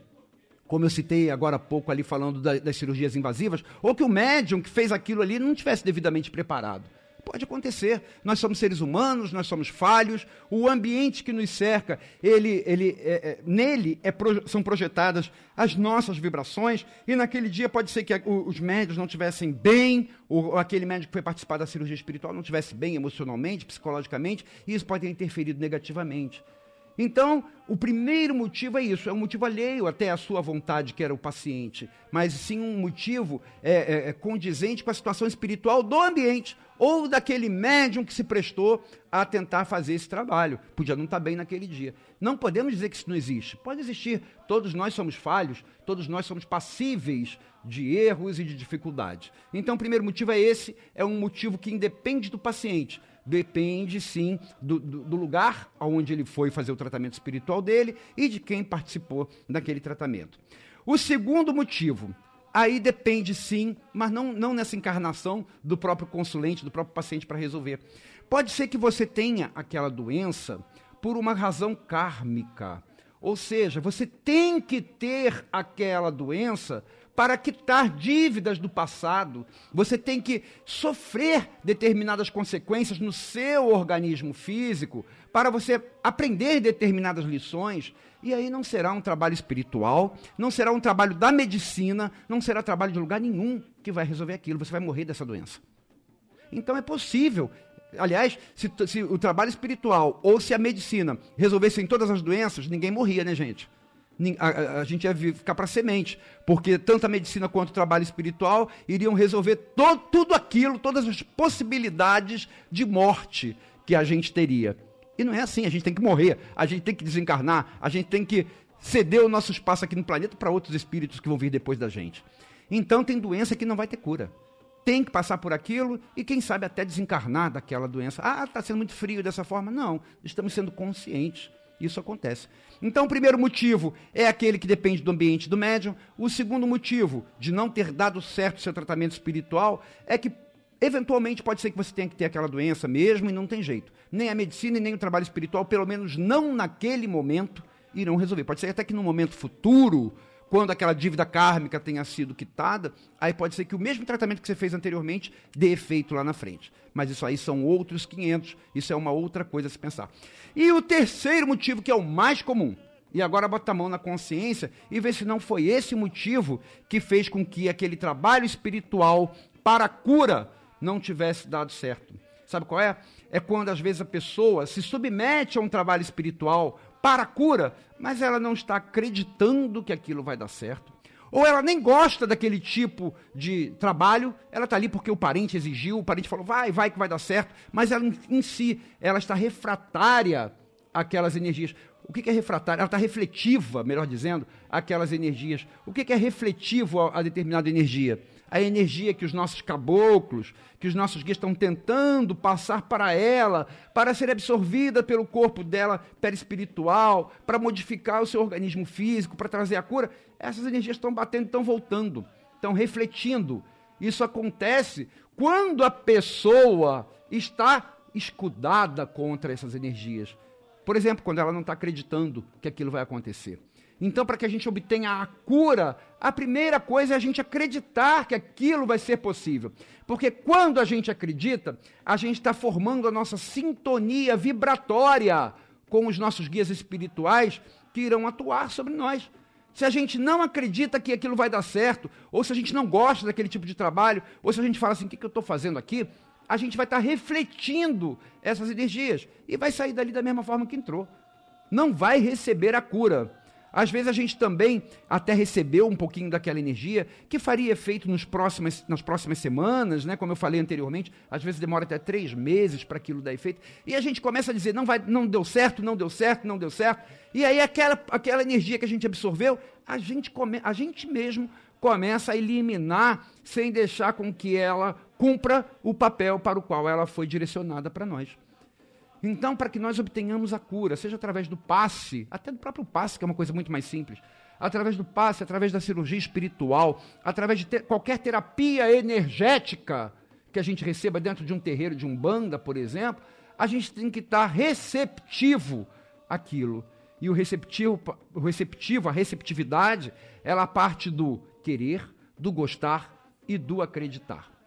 como eu citei agora há pouco ali falando da, das cirurgias invasivas, ou que o médium que fez aquilo ali não estivesse devidamente preparado. Pode acontecer. Nós somos seres humanos, nós somos falhos. O ambiente que nos cerca, ele, ele, é, é, nele é, são projetadas as nossas vibrações. E naquele dia pode ser que os médios não tivessem bem, ou aquele médico que foi participar da cirurgia espiritual não tivesse bem emocionalmente, psicologicamente, e isso pode ter interferido negativamente. Então, o primeiro motivo é isso, é um motivo alheio até à sua vontade, que era o paciente, mas sim um motivo é, é, é condizente com a situação espiritual do ambiente ou daquele médium que se prestou a tentar fazer esse trabalho. Podia não estar bem naquele dia. Não podemos dizer que isso não existe. Pode existir. Todos nós somos falhos, todos nós somos passíveis de erros e de dificuldades. Então, o primeiro motivo é esse, é um motivo que independe do paciente depende sim do, do, do, lugar onde ele foi fazer o tratamento espiritual dele e de quem participou daquele tratamento. O segundo motivo, aí depende sim, mas não, não nessa encarnação do próprio consulente, do próprio paciente para resolver. Pode ser que você tenha aquela doença por uma razão kármica. Ou seja, você tem que ter aquela doença para quitar dívidas do passado, você tem que sofrer determinadas consequências no seu organismo físico para você aprender determinadas lições. E aí não será um trabalho espiritual, não será um trabalho da medicina, não será trabalho de lugar nenhum que vai resolver aquilo. Você vai morrer dessa doença. Então é possível. Aliás, se, se o trabalho espiritual ou se a medicina resolvessem todas as doenças, ninguém morria, né, gente? A, a, gente ia ficar para semente, porque tanto a medicina quanto o trabalho espiritual iriam resolver to, tudo aquilo, todas as possibilidades de morte que a gente teria. E não é assim, a gente tem que morrer, a gente tem que desencarnar, a gente tem que ceder o nosso espaço aqui no planeta para outros espíritos que vão vir depois da gente. Então tem doença que não vai ter cura. Tem que passar por aquilo e, quem sabe, até desencarnar daquela doença. Ah, está sendo muito frio dessa forma. Não, estamos sendo conscientes isso acontece. Então, o primeiro motivo é aquele que depende do ambiente do médium. O segundo motivo de não ter dado certo o seu tratamento espiritual é que, eventualmente, pode ser que você tenha que ter aquela doença mesmo e não tem jeito. Nem a medicina e nem o trabalho espiritual, pelo menos não naquele momento, irão resolver. Pode ser até que no momento futuro quando aquela dívida kármica tenha sido quitada, aí pode ser que o mesmo tratamento que você fez anteriormente dê efeito lá na frente. Mas isso aí são outros 500, isso é uma outra coisa a se pensar. E o terceiro motivo, que é o mais comum, e agora bota a mão na consciência e vê se não foi esse motivo que fez com que aquele trabalho espiritual para a cura não tivesse dado certo. Sabe qual é? É quando às vezes a pessoa se submete a um trabalho espiritual para a cura, mas ela não está acreditando que aquilo vai dar certo. Ou ela nem gosta daquele tipo de trabalho, ela está ali porque o parente exigiu, o parente falou, vai, vai que vai dar certo, mas ela em si, ela está refratária àquelas energias. O que é refratária? Ela está refletiva, melhor dizendo, àquelas energias. O que é refletivo a, determinada energia? A energia que os nossos caboclos, que os nossos guias estão tentando passar para ela, para ser absorvida pelo corpo dela perispiritual, para modificar o seu organismo físico, para trazer a cura, essas energias estão batendo, estão voltando, estão refletindo. Isso acontece quando a pessoa está escudada contra essas energias. Por exemplo, quando ela não está acreditando que aquilo vai acontecer. Então, para que a gente obtenha a cura, a primeira coisa é a gente acreditar que aquilo vai ser possível. Porque quando a gente acredita, a gente está formando a nossa sintonia vibratória com os nossos guias espirituais que irão atuar sobre nós. Se a gente não acredita que aquilo vai dar certo, ou se a gente não gosta daquele tipo de trabalho, ou se a gente fala assim, o que, que eu estou fazendo aqui? A gente vai estar tá refletindo essas energias e vai sair dali da mesma forma que entrou. Não vai receber a cura. Às vezes a gente também até recebeu um pouquinho daquela energia que faria efeito nos próximas, nas próximas semanas, né? como eu falei anteriormente, às vezes demora até três meses para aquilo dar efeito. E a gente começa a dizer, não, vai, não deu certo, não deu certo, não deu certo. E aí aquela, aquela energia que a gente absorveu, a gente, come, a gente mesmo começa a eliminar sem deixar com que ela cumpra o papel para o qual ela foi direcionada para nós. Então, para que nós obtenhamos a cura, seja através do passe, até do próprio passe, que é uma coisa muito mais simples, através do passe, através da cirurgia espiritual, através de ter, qualquer terapia energética que a gente receba dentro de um terreiro de umbanda, por exemplo, a gente tem que estar receptivo àquilo. E o receptivo, o receptivo, a receptividade, ela parte do querer, do gostar e do acreditar.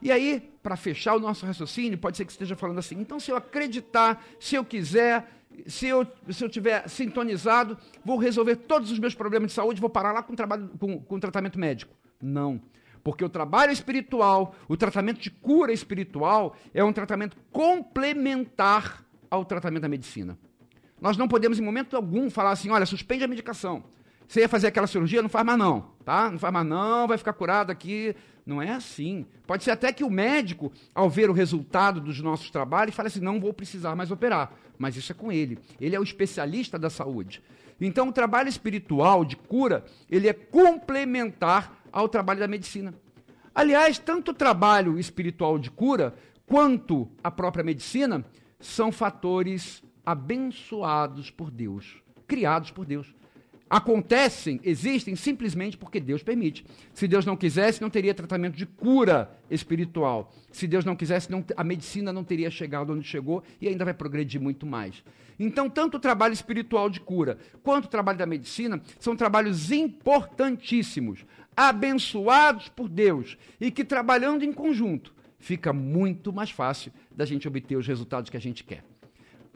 E aí, para fechar o nosso raciocínio, pode ser que esteja falando assim: então, se eu acreditar, se eu quiser, se eu, se eu tiver sintonizado, vou resolver todos os meus problemas de saúde, vou parar lá com, trabalho, com, com tratamento médico. Não. Porque o trabalho espiritual, o tratamento de cura espiritual, é um tratamento complementar ao tratamento da medicina. Nós não podemos, em momento algum, falar assim: olha, suspende a medicação. Você ia fazer aquela cirurgia, não faz mais não, tá? Não faz mais não, vai ficar curado aqui. Não é assim. Pode ser até que o médico, ao ver o resultado dos nossos trabalhos, fale assim: não vou precisar mais operar. Mas isso é com ele. Ele é o especialista da saúde. Então, o trabalho espiritual de cura, ele é complementar ao trabalho da medicina. Aliás, tanto o trabalho espiritual de cura quanto a própria medicina são fatores abençoados por Deus, criados por Deus. Acontecem, existem simplesmente porque Deus permite. Se Deus não quisesse, não teria tratamento de cura espiritual. Se Deus não quisesse, não, a medicina não teria chegado onde chegou e ainda vai progredir muito mais. Então, tanto o trabalho espiritual de cura quanto o trabalho da medicina são trabalhos importantíssimos, abençoados por Deus e que, trabalhando em conjunto, fica muito mais fácil da gente obter os resultados que a gente quer.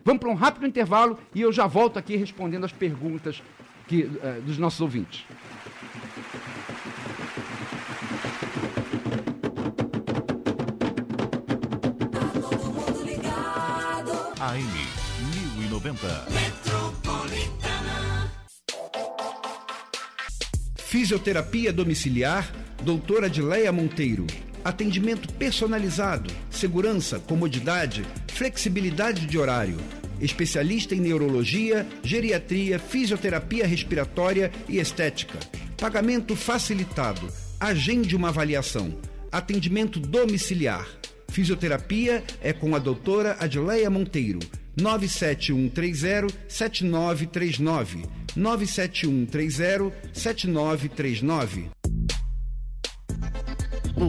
Vamos para um rápido intervalo e eu já volto aqui respondendo as perguntas que, uh, dos nossos ouvintes. AM 1090. Fisioterapia domiciliar, doutora Adileia Monteiro. Atendimento personalizado, segurança, comodidade, flexibilidade de horário. Especialista em neurologia, geriatria, fisioterapia respiratória e estética. Pagamento facilitado. Agende uma avaliação. Atendimento domiciliar. Fisioterapia é com a doutora Adileia Monteiro. 97130-7939. 97130-7939.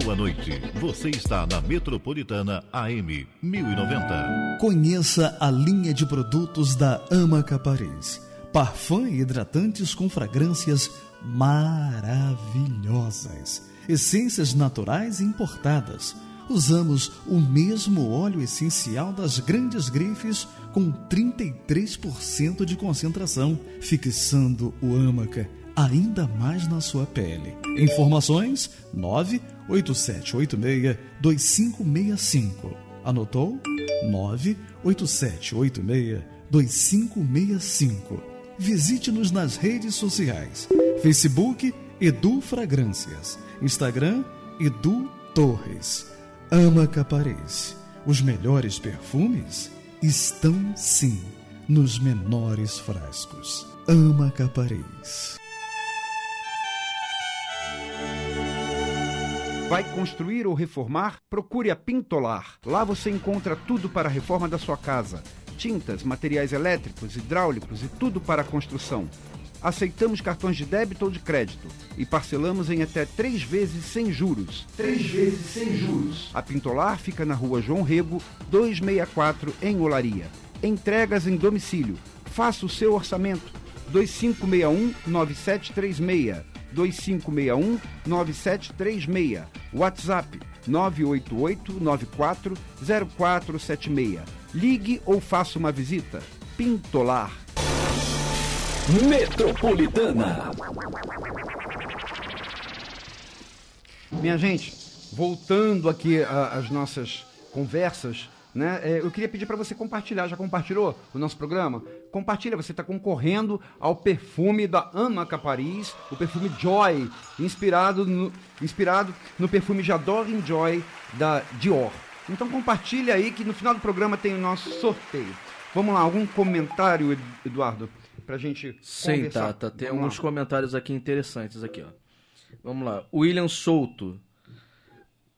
Boa noite. Você está na Metropolitana AM 1090. Conheça a linha de produtos da Amaca Paris. Parfum e hidratantes com fragrâncias maravilhosas. Essências naturais importadas. Usamos o mesmo óleo essencial das grandes grifes com 33% de concentração, fixando o Amaca ainda mais na sua pele. Informações 98786 2565. Anotou? 98786 2565. Visite-nos nas redes sociais: Facebook Edu Fragrâncias, Instagram Edu Torres. Ama Caparese. Os melhores perfumes estão sim nos menores frascos. Ama Caparez. Vai construir ou reformar? Procure a Pintolar. Lá você encontra tudo para a reforma da sua casa: tintas, materiais elétricos, hidráulicos e tudo para a construção. Aceitamos cartões de débito ou de crédito e parcelamos em até três vezes sem juros. Três vezes sem juros. A Pintolar fica na rua João Rego, 264, em Olaria. Entregas em domicílio. Faça o seu orçamento. 2561-9736. 2561-9736. WhatsApp 988-940476. Ligue ou faça uma visita. Pintolar. Metropolitana. Minha gente, voltando aqui às nossas conversas, né? é, eu queria pedir para você compartilhar. Já compartilhou o nosso programa? Compartilha, você está concorrendo ao perfume da Amaca Paris, o perfume Joy, inspirado no, inspirado no perfume J'adore Joy da Dior. Então compartilha aí que no final do programa tem o nosso sorteio. Vamos lá, algum comentário, Eduardo, pra gente Sim, conversar? Tata, tem Vamos alguns lá. comentários aqui interessantes aqui, ó. Vamos lá. William Souto.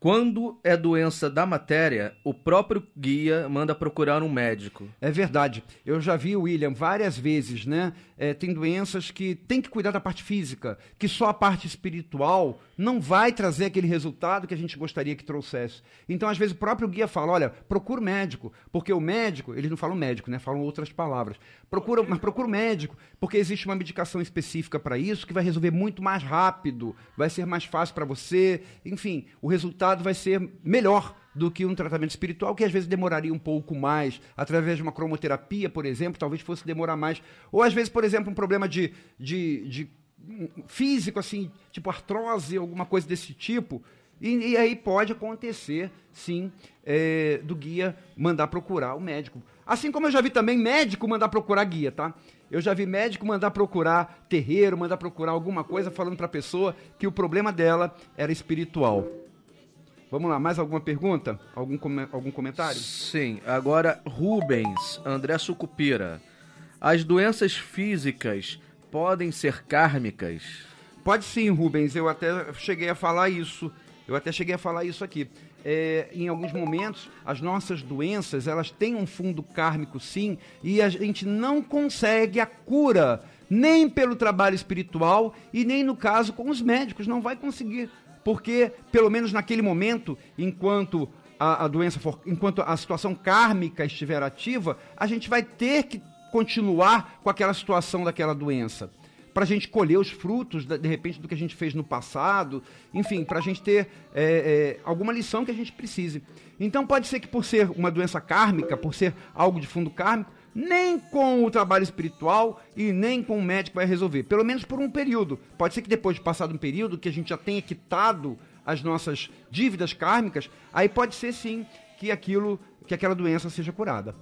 Quando é doença da matéria, o próprio guia manda procurar um médico. É verdade. Eu já vi o William várias vezes, né? É, tem doenças que tem que cuidar da parte física, que só a parte espiritual não vai trazer aquele resultado que a gente gostaria que trouxesse. Então, às vezes, o próprio guia fala: olha, procura o médico, porque o médico, eles não falam médico, né? Falam outras palavras. Procura, mas procura o médico, porque existe uma medicação específica para isso que vai resolver muito mais rápido, vai ser mais fácil para você. Enfim, o resultado vai ser melhor do que um tratamento espiritual, que às vezes demoraria um pouco mais, através de uma cromoterapia, por exemplo, talvez fosse demorar mais. Ou às vezes, por exemplo, um problema de, de, de hum, físico, assim, tipo artrose, alguma coisa desse tipo, E, e aí pode acontecer, sim, é, do guia mandar procurar o médico. Assim como eu já vi também médico mandar procurar guia, tá? Eu já vi médico mandar procurar terreiro, mandar procurar alguma coisa falando para a pessoa que o problema dela era espiritual. Vamos lá, mais alguma pergunta? Algum, come- algum comentário? Sim, agora Rubens, André Sucupira. As doenças físicas podem ser kármicas? Pode sim, Rubens. Eu até cheguei a falar isso. Eu até cheguei a falar isso aqui. É, em alguns momentos, as nossas doenças elas têm um fundo kármico, sim, e a gente não consegue a cura nem pelo trabalho espiritual e nem no caso com os médicos não vai conseguir, porque pelo menos naquele momento, enquanto a, a doença for, enquanto a situação kármica estiver ativa, a gente vai ter que continuar com aquela situação daquela doença para a gente colher os frutos, de repente, do que a gente fez no passado, enfim, para a gente ter é, é, alguma lição que a gente precise. Então, pode ser que por ser uma doença kármica, por ser algo de fundo kármico, nem com o trabalho espiritual e nem com o médico vai resolver, pelo menos por um período. Pode ser que depois de passado um período, que a gente já tenha quitado as nossas dívidas kármicas, aí pode ser sim que aquilo, que aquela doença seja curada.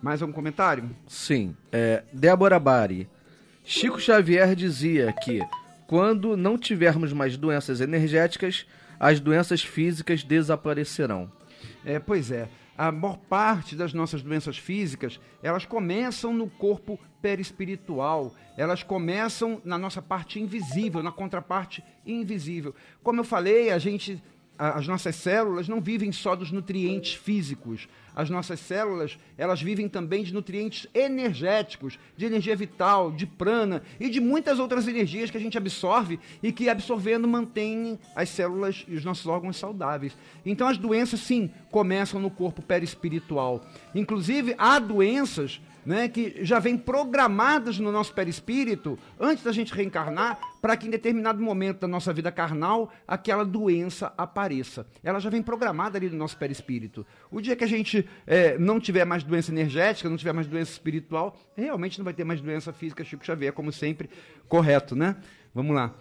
Mais algum comentário? Sim. É, Débora Bari. Chico Xavier dizia que quando não tivermos mais doenças energéticas, as doenças físicas desaparecerão. É, pois é. A maior parte das nossas doenças físicas, elas começam no corpo perispiritual. Elas começam na nossa parte invisível, na contraparte invisível. Como eu falei, a gente as nossas células não vivem só dos nutrientes físicos. As nossas células, elas vivem também de nutrientes energéticos, de energia vital, de prana e de muitas outras energias que a gente absorve e que absorvendo mantém as células e os nossos órgãos saudáveis. Então as doenças sim começam no corpo perispiritual. Inclusive há doenças né, que já vêm programadas no nosso perispírito antes da gente reencarnar para que em determinado momento da nossa vida carnal aquela doença apareça. Ela já vem programada ali no nosso perispírito. O dia que a gente eh, não tiver mais doença energética, não tiver mais doença espiritual, realmente não vai ter mais doença física, Chico Xavier, como sempre, correto, né? Vamos lá.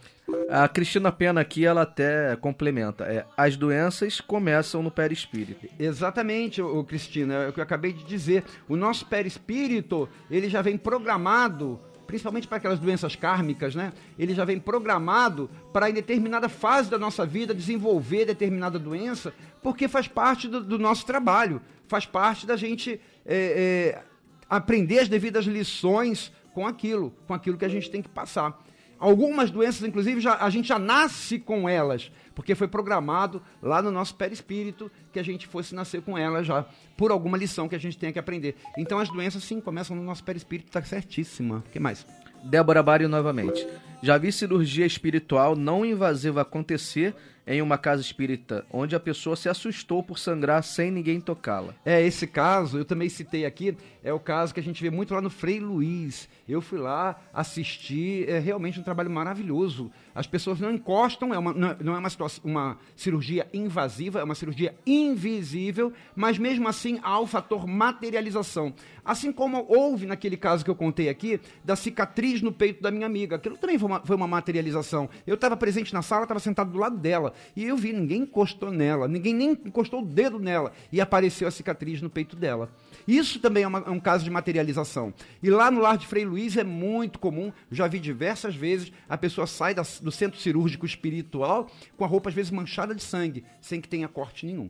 A Cristina Pena aqui, ela até complementa. É, as doenças começam no perispírito. Exatamente, o Cristina, é o que eu acabei de dizer. O nosso perispírito, ele já vem programado, principalmente para aquelas doenças kármicas, né? Ele já vem programado para em determinada fase da nossa vida desenvolver determinada doença, porque faz parte do, do nosso trabalho, faz parte da gente é, é, aprender as devidas lições com aquilo, com aquilo que a gente tem que passar. Algumas doenças, inclusive, já, a gente já nasce com elas, porque foi programado lá no nosso perispírito que a gente fosse nascer com elas já, por alguma lição que a gente tenha que aprender. Então as doenças, sim, começam no nosso perispírito, tá certíssima. O que mais? Débora Bari novamente. Já vi cirurgia espiritual não invasiva acontecer em uma casa espírita, onde a pessoa se assustou por sangrar sem ninguém tocá-la. É, esse caso, eu também citei aqui, é o caso que a gente vê muito lá no Frei Luiz. Eu fui lá assistir, é realmente um trabalho maravilhoso. As pessoas não encostam, é uma, não é- é uma, situação, uma cirurgia invasiva, é uma cirurgia invisível, mas mesmo assim há o fator materialização. Assim como houve naquele caso que eu contei aqui, da cicatriz no peito da minha amiga. Aquilo também foi uma, foi uma materialização. Eu estava presente na sala, estava sentado do lado dela, e eu vi, ninguém encostou nela, ninguém nem encostou o dedo nela, e apareceu a cicatriz no peito dela. Isso também é, uma- é um caso de materialização. E lá no lar de Frei Luiz é muito comum, já vi diversas vezes, a pessoa sai da- do centro cirúrgico espiritual com a roupa às vezes manchada de sangue, sem que tenha corte nenhum.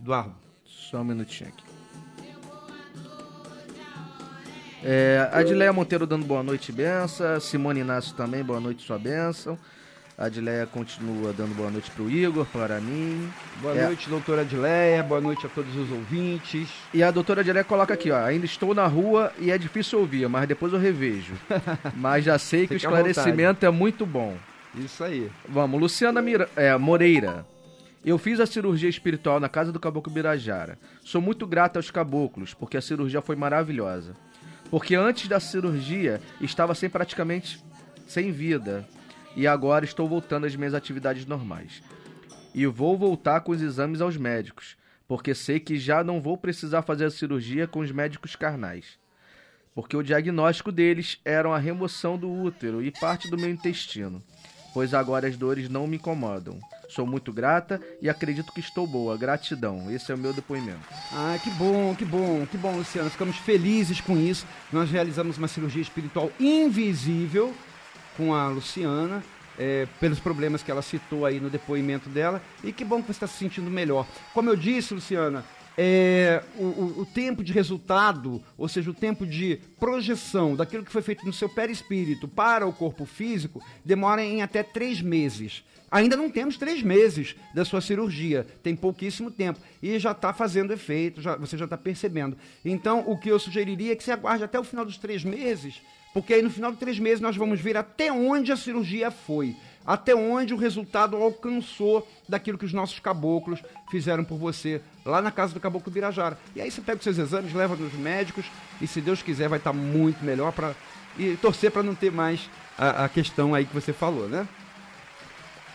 Eduardo. Só um minutinho aqui. É, Adileia Monteiro dando boa noite, benção. Simone Inácio também, boa noite, sua benção. A Adileia continua dando boa noite pro Igor, para mim. Boa É, noite, doutora Adileia. Boa noite a todos os ouvintes. E a doutora Adileia coloca aqui, ó. Ainda estou na rua e é difícil ouvir, mas depois eu revejo. mas já sei que o esclarecimento é muito bom. Isso aí. Vamos, Luciana Mira, é, Moreira. Eu fiz a cirurgia espiritual na casa do Caboclo Birajara. Sou muito grata aos caboclos, porque a cirurgia foi maravilhosa. Porque antes da cirurgia estava sem praticamente sem vida. E agora estou voltando às minhas atividades normais. E vou voltar com os exames aos médicos, porque sei que já não vou precisar fazer a cirurgia com os médicos carnais. Porque o diagnóstico deles era a remoção do útero e parte do meu intestino pois agora as dores não me incomodam. Sou muito grata e acredito que estou boa. Gratidão. Esse é o meu depoimento. Ah, que bom, que bom, que bom, Luciana. Ficamos felizes com isso. Nós realizamos uma cirurgia espiritual invisível com a Luciana, é, pelos problemas que ela citou aí no depoimento dela. E que bom que você está se sentindo melhor. Como eu disse, Luciana, é, o, o, tempo de resultado, ou seja, o tempo de projeção daquilo que foi feito no seu perispírito para o corpo físico, demora em até três meses. Ainda não temos três meses da sua cirurgia, tem pouquíssimo tempo. E já está fazendo efeito, já, você já está percebendo. Então, o que eu sugeriria é que você aguarde até o final dos três meses, porque aí no final de três meses nós vamos ver até onde a cirurgia foi até onde o resultado alcançou daquilo que os nossos caboclos fizeram por você lá na casa do caboclo Birajara. E aí você pega os seus exames, leva nos médicos e se Deus quiser vai estar muito melhor para e torcer para não ter mais a, a, questão aí que você falou, né?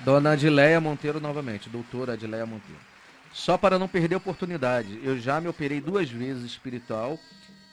Dona Adileia Monteiro novamente, doutora Adileia Monteiro. Só para não perder a oportunidade, eu já me operei duas vezes espiritual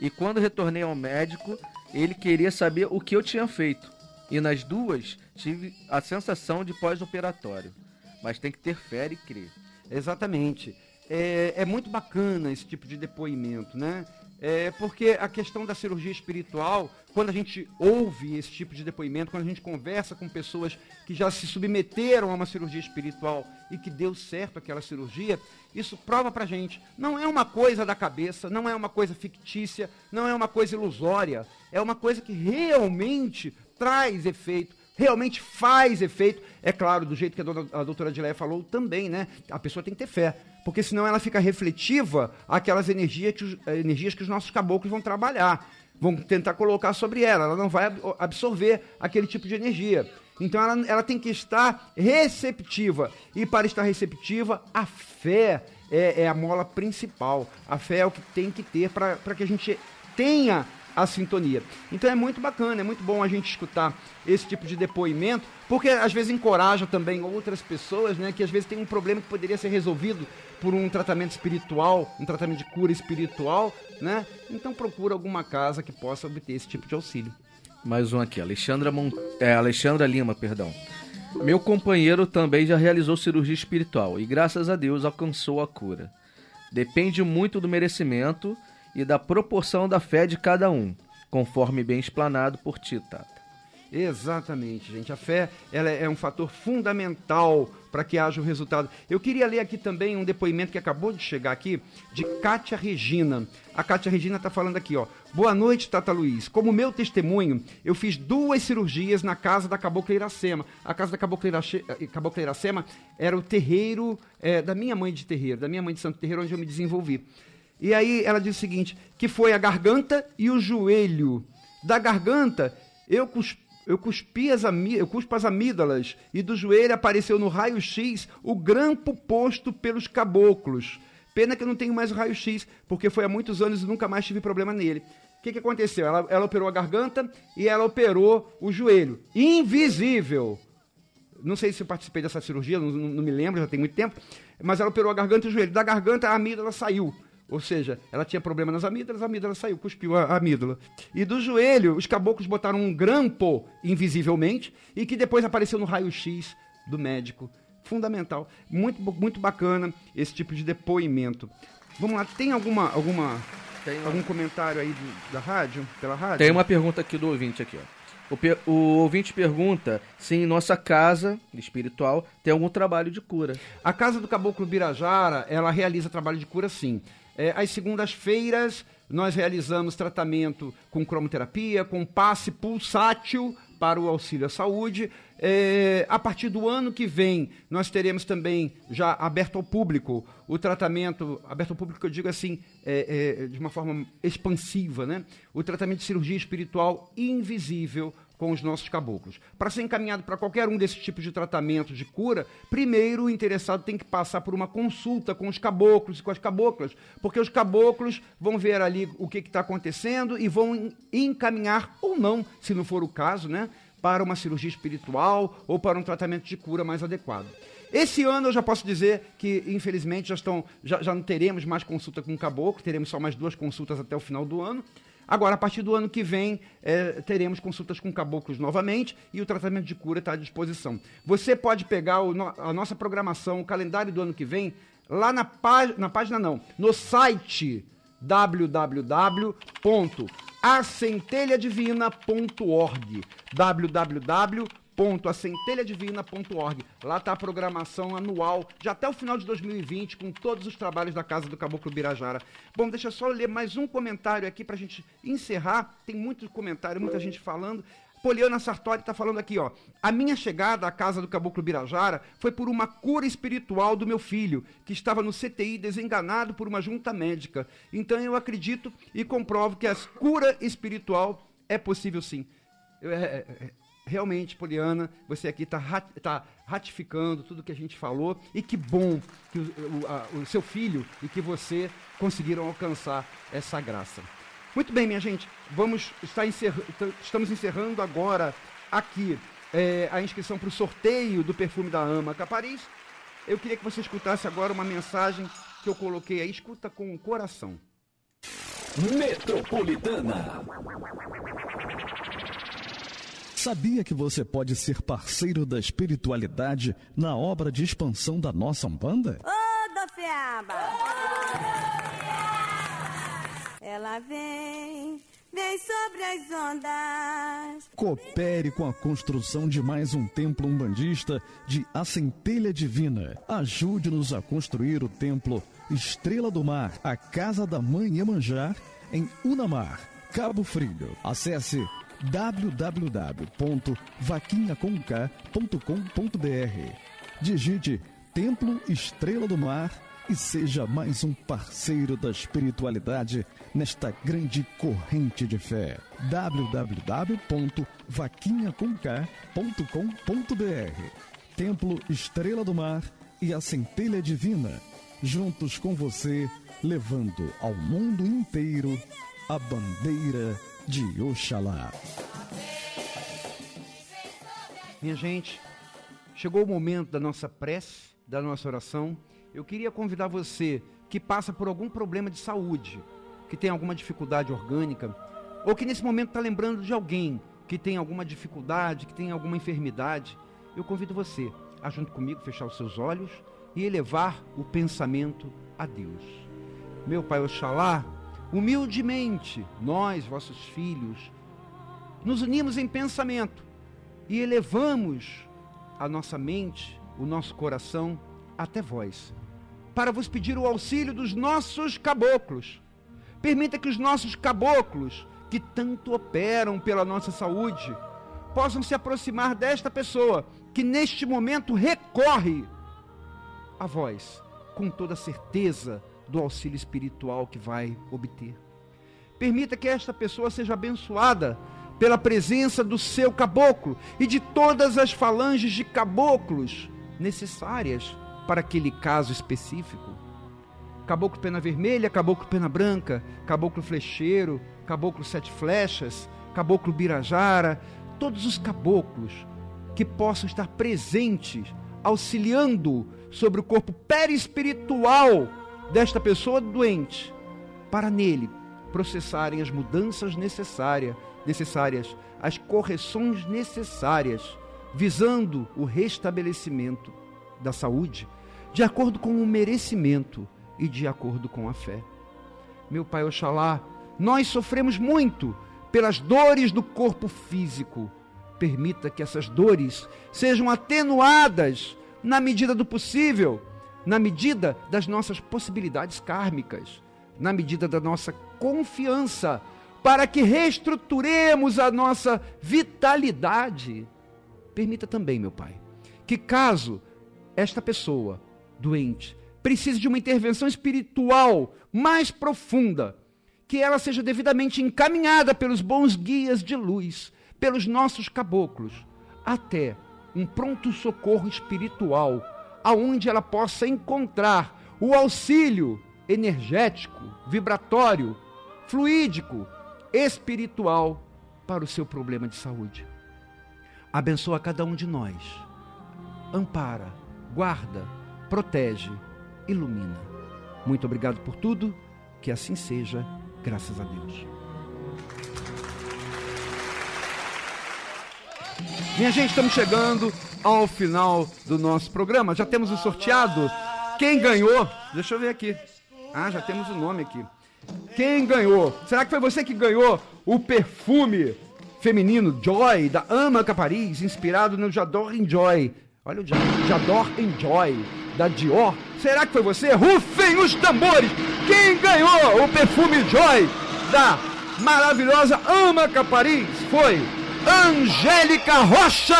e quando retornei ao médico, ele queria saber o que eu tinha feito. E nas duas tive a sensação de pós-operatório. Mas tem que ter fé e crer. Exatamente. É, é, muito bacana esse tipo de depoimento, né? É porque a questão da cirurgia espiritual, quando a gente ouve esse tipo de depoimento, quando a gente conversa com pessoas que já se submeteram a uma cirurgia espiritual e que deu certo aquela cirurgia, isso prova pra gente. Não é uma coisa da cabeça, não é uma coisa fictícia, não é uma coisa ilusória. É uma coisa que realmente traz efeito, realmente faz efeito. É claro, do jeito que a, dona, a doutora Adileia falou também, né? A pessoa tem que ter fé, porque senão ela fica refletiva aquelas energias que os, eh, energias que os nossos caboclos vão trabalhar, vão tentar colocar sobre ela. Ela não vai absorver aquele tipo de energia. Então ela, ela tem que estar receptiva. E para estar receptiva, a fé é, é a mola principal. A fé é o que tem que ter para que a gente tenha a sintonia. Então é muito bacana, é muito bom a gente escutar esse tipo de depoimento, porque às vezes encoraja também outras pessoas, né, que às vezes tem um problema que poderia ser resolvido por um tratamento espiritual, um tratamento de cura espiritual, né? Então procura alguma casa que possa obter esse tipo de auxílio. Mais um aqui, Alexandra, Mon... é, Alexandra Lima, perdão. Meu companheiro também já realizou cirurgia espiritual e graças a Deus alcançou a cura. Depende muito do merecimento e da proporção da fé de cada um, conforme bem explanado por ti, Tata. Exatamente, gente. A fé ela é um fator fundamental para que haja o resultado. Eu queria ler aqui também um depoimento que acabou de chegar aqui, de Kátia Regina. A Kátia Regina está falando aqui, ó. Boa noite, Tata Luiz. Como meu testemunho, eu fiz duas cirurgias na casa da Cabocla Iracema. A casa da Cabocla, eh, Cabocla Iracema era o terreiro é, da minha mãe de terreiro, da minha mãe de Santo Terreiro, onde eu me desenvolvi. E aí ela diz o seguinte: que foi a garganta e o joelho. Da garganta, eu cuspi, eu cuspi as, eu cuspo as amígdalas, e do joelho apareceu no raio-x o grampo posto pelos caboclos. Pena que eu não tenho mais o raio-x, porque foi há muitos anos e nunca mais tive problema nele. O que, que aconteceu? Ela, ela operou a garganta e ela operou o joelho. Invisível. Não sei se eu participei dessa cirurgia, não, não me lembro, já tem muito tempo. Mas ela operou a garganta e o joelho. Da garganta, a amígdala saiu. Ou seja, ela tinha problema nas amígdalas, a amígdala saiu, cuspiu a, amígdala. E do joelho, os caboclos botaram um grampo invisivelmente e que depois apareceu no raio-x do médico. Fundamental. Muito, muito bacana esse tipo de depoimento. Vamos lá, tem alguma, alguma tem algum comentário aí do, da rádio, pela rádio? Tem uma pergunta aqui do ouvinte aqui, ó. O, o, ouvinte pergunta se em nossa casa espiritual tem algum trabalho de cura. A casa do Caboclo Birajara, ela realiza trabalho de cura sim. É, às segundas-feiras, nós realizamos tratamento com cromoterapia, com passe pulsátil para o auxílio à saúde. É, a partir do ano que vem, nós teremos também já aberto ao público o tratamento, aberto ao público, eu digo assim, é, é, de uma forma expansiva, né? O tratamento de cirurgia espiritual invisível com os nossos caboclos. Para ser encaminhado para qualquer um desses tipos de tratamento de cura, primeiro o interessado tem que passar por uma consulta com os caboclos e com as caboclas, porque os caboclos vão ver ali o que está acontecendo e vão encaminhar ou não, se não for o caso, né, para uma cirurgia espiritual ou para um tratamento de cura mais adequado. Esse ano eu já posso dizer que, infelizmente, já, estão, já, já não teremos mais consulta com o caboclo, teremos só mais duas consultas até o final do ano. Agora, a partir do ano que vem, é, teremos consultas com caboclos novamente e o tratamento de cura está à disposição. Você pode pegar o a nossa programação, o calendário do ano que vem, lá na, na página, não, no site www.acentelhadivina.org www.acentelhadivina.org Lá está a programação anual de até o final de 2020 com todos os trabalhos da Casa do Caboclo Birajara. Bom, deixa eu só ler mais um comentário aqui para a gente encerrar. Tem muito comentário, muita gente falando. Poliana Sartori está falando aqui, ó. A minha chegada à casa do Caboclo Birajara foi por uma cura espiritual do meu filho, que estava no CTI desenganado por uma junta médica. Então eu acredito e comprovo que a cura espiritual é possível sim. Eu- é- é- é- realmente, Poliana, você aqui está ratificando tudo que a gente falou e que bom que o, o- a- o seu filho e que você conseguiram alcançar essa graça. Muito bem, minha gente, vamos estar t- estamos encerrando agora aqui é, a inscrição para o sorteio do perfume da Ama Capariz. Eu queria que você escutasse agora uma mensagem que eu coloquei aí, escuta com o coração. Metropolitana. Sabia que você pode ser parceiro da espiritualidade na obra de expansão da nossa Umbanda? Ô, Dofiaba! Ela vem, vem sobre as ondas. Coopere com a construção de mais um templo umbandista de A Centelha Divina. Ajude-nos a construir o templo Estrela do Mar, a Casa da Mãe Iemanjá, em Unamar, Cabo Frio. Acesse www.vaquinhaconk.com.br. Digite Templo Estrela do Mar e seja mais um parceiro da espiritualidade nesta grande corrente de fé. www.vaquinhaconk.com.br Templo Estrela do Mar e a Centelha Divina, juntos com você, levando ao mundo inteiro a bandeira de Oxalá. Minha gente, chegou o momento da nossa prece, da nossa oração. Eu queria convidar você que passa por algum problema de saúde, que tem alguma dificuldade orgânica, ou que nesse momento está lembrando de alguém que tem alguma dificuldade, que tem alguma enfermidade. Eu convido você a, junto comigo, fechar os seus olhos e elevar o pensamento a Deus. Meu Pai Oxalá, humildemente, nós, vossos filhos, nos unimos em pensamento e elevamos a nossa mente, o nosso coração até vós, para vos pedir o auxílio dos nossos caboclos. Permita que os nossos caboclos, que tanto operam pela nossa saúde, possam se aproximar desta pessoa que neste momento recorre a vós, com toda certeza do auxílio espiritual que vai obter. Permita que esta pessoa seja abençoada pela presença do seu caboclo e de todas as falanges de caboclos necessárias para aquele caso específico. Caboclo pena vermelha, caboclo pena branca, caboclo flecheiro, caboclo sete flechas, caboclo birajara, todos os caboclos que possam estar presentes, auxiliando sobre o corpo perispiritual desta pessoa doente, para nele processarem as mudanças necessárias, necessárias, as correções necessárias, visando o restabelecimento da saúde, de acordo com o merecimento e de acordo com a fé. Meu Pai Oxalá, nós sofremos muito pelas dores do corpo físico. Permita que essas dores sejam atenuadas na medida do possível, na medida das nossas possibilidades kármicas, na medida da nossa confiança, para que reestruturemos a nossa vitalidade. Permita também, meu Pai, que caso esta pessoa doente precise de uma intervenção espiritual mais profunda, que ela seja devidamente encaminhada pelos bons guias de luz, pelos nossos caboclos, até um pronto socorro espiritual, aonde ela possa encontrar o auxílio energético, vibratório, fluídico, espiritual para o seu problema de saúde. Abençoa cada um de nós. Ampara, guarda, protege, ilumina. Muito obrigado por tudo, que assim seja, graças a Deus. Minha gente, estamos chegando ao final do nosso programa. Já temos o sorteado. Quem ganhou? Deixa eu ver aqui. Ah, já temos o nome aqui. Quem ganhou? Será que foi você que ganhou o perfume feminino Joy da Amaca Paris, inspirado no Jador Enjoy? Olha o Ja- Jador Enjoy da Dior. Será que foi você? Rufem os tambores! Quem ganhou o perfume Joy da maravilhosa Amaca Paris foi Angélica Rocha!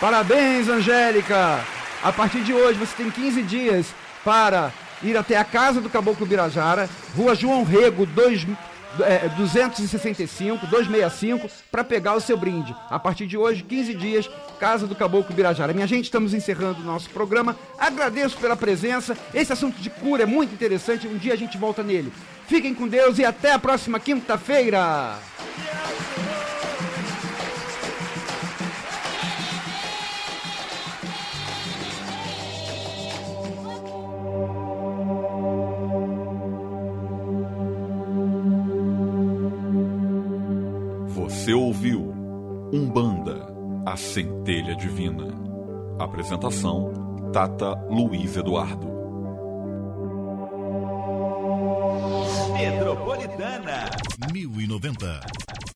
Parabéns, Angélica! A partir de hoje você tem 15 dias para ir até a casa do Caboclo Birajara, Rua João Rego, 2, é, 265, 265, para pegar o seu brinde. A partir de hoje, 15 dias, Casa do Caboclo Birajara. Minha gente, estamos encerrando o nosso programa. Agradeço pela presença. Esse assunto de cura é muito interessante. Um dia a gente volta nele. Fiquem com Deus e até a próxima quinta-feira. Você ouviu Umbanda, a centelha divina. Apresentação: Tata Luiz Eduardo. Metropolitana 1090.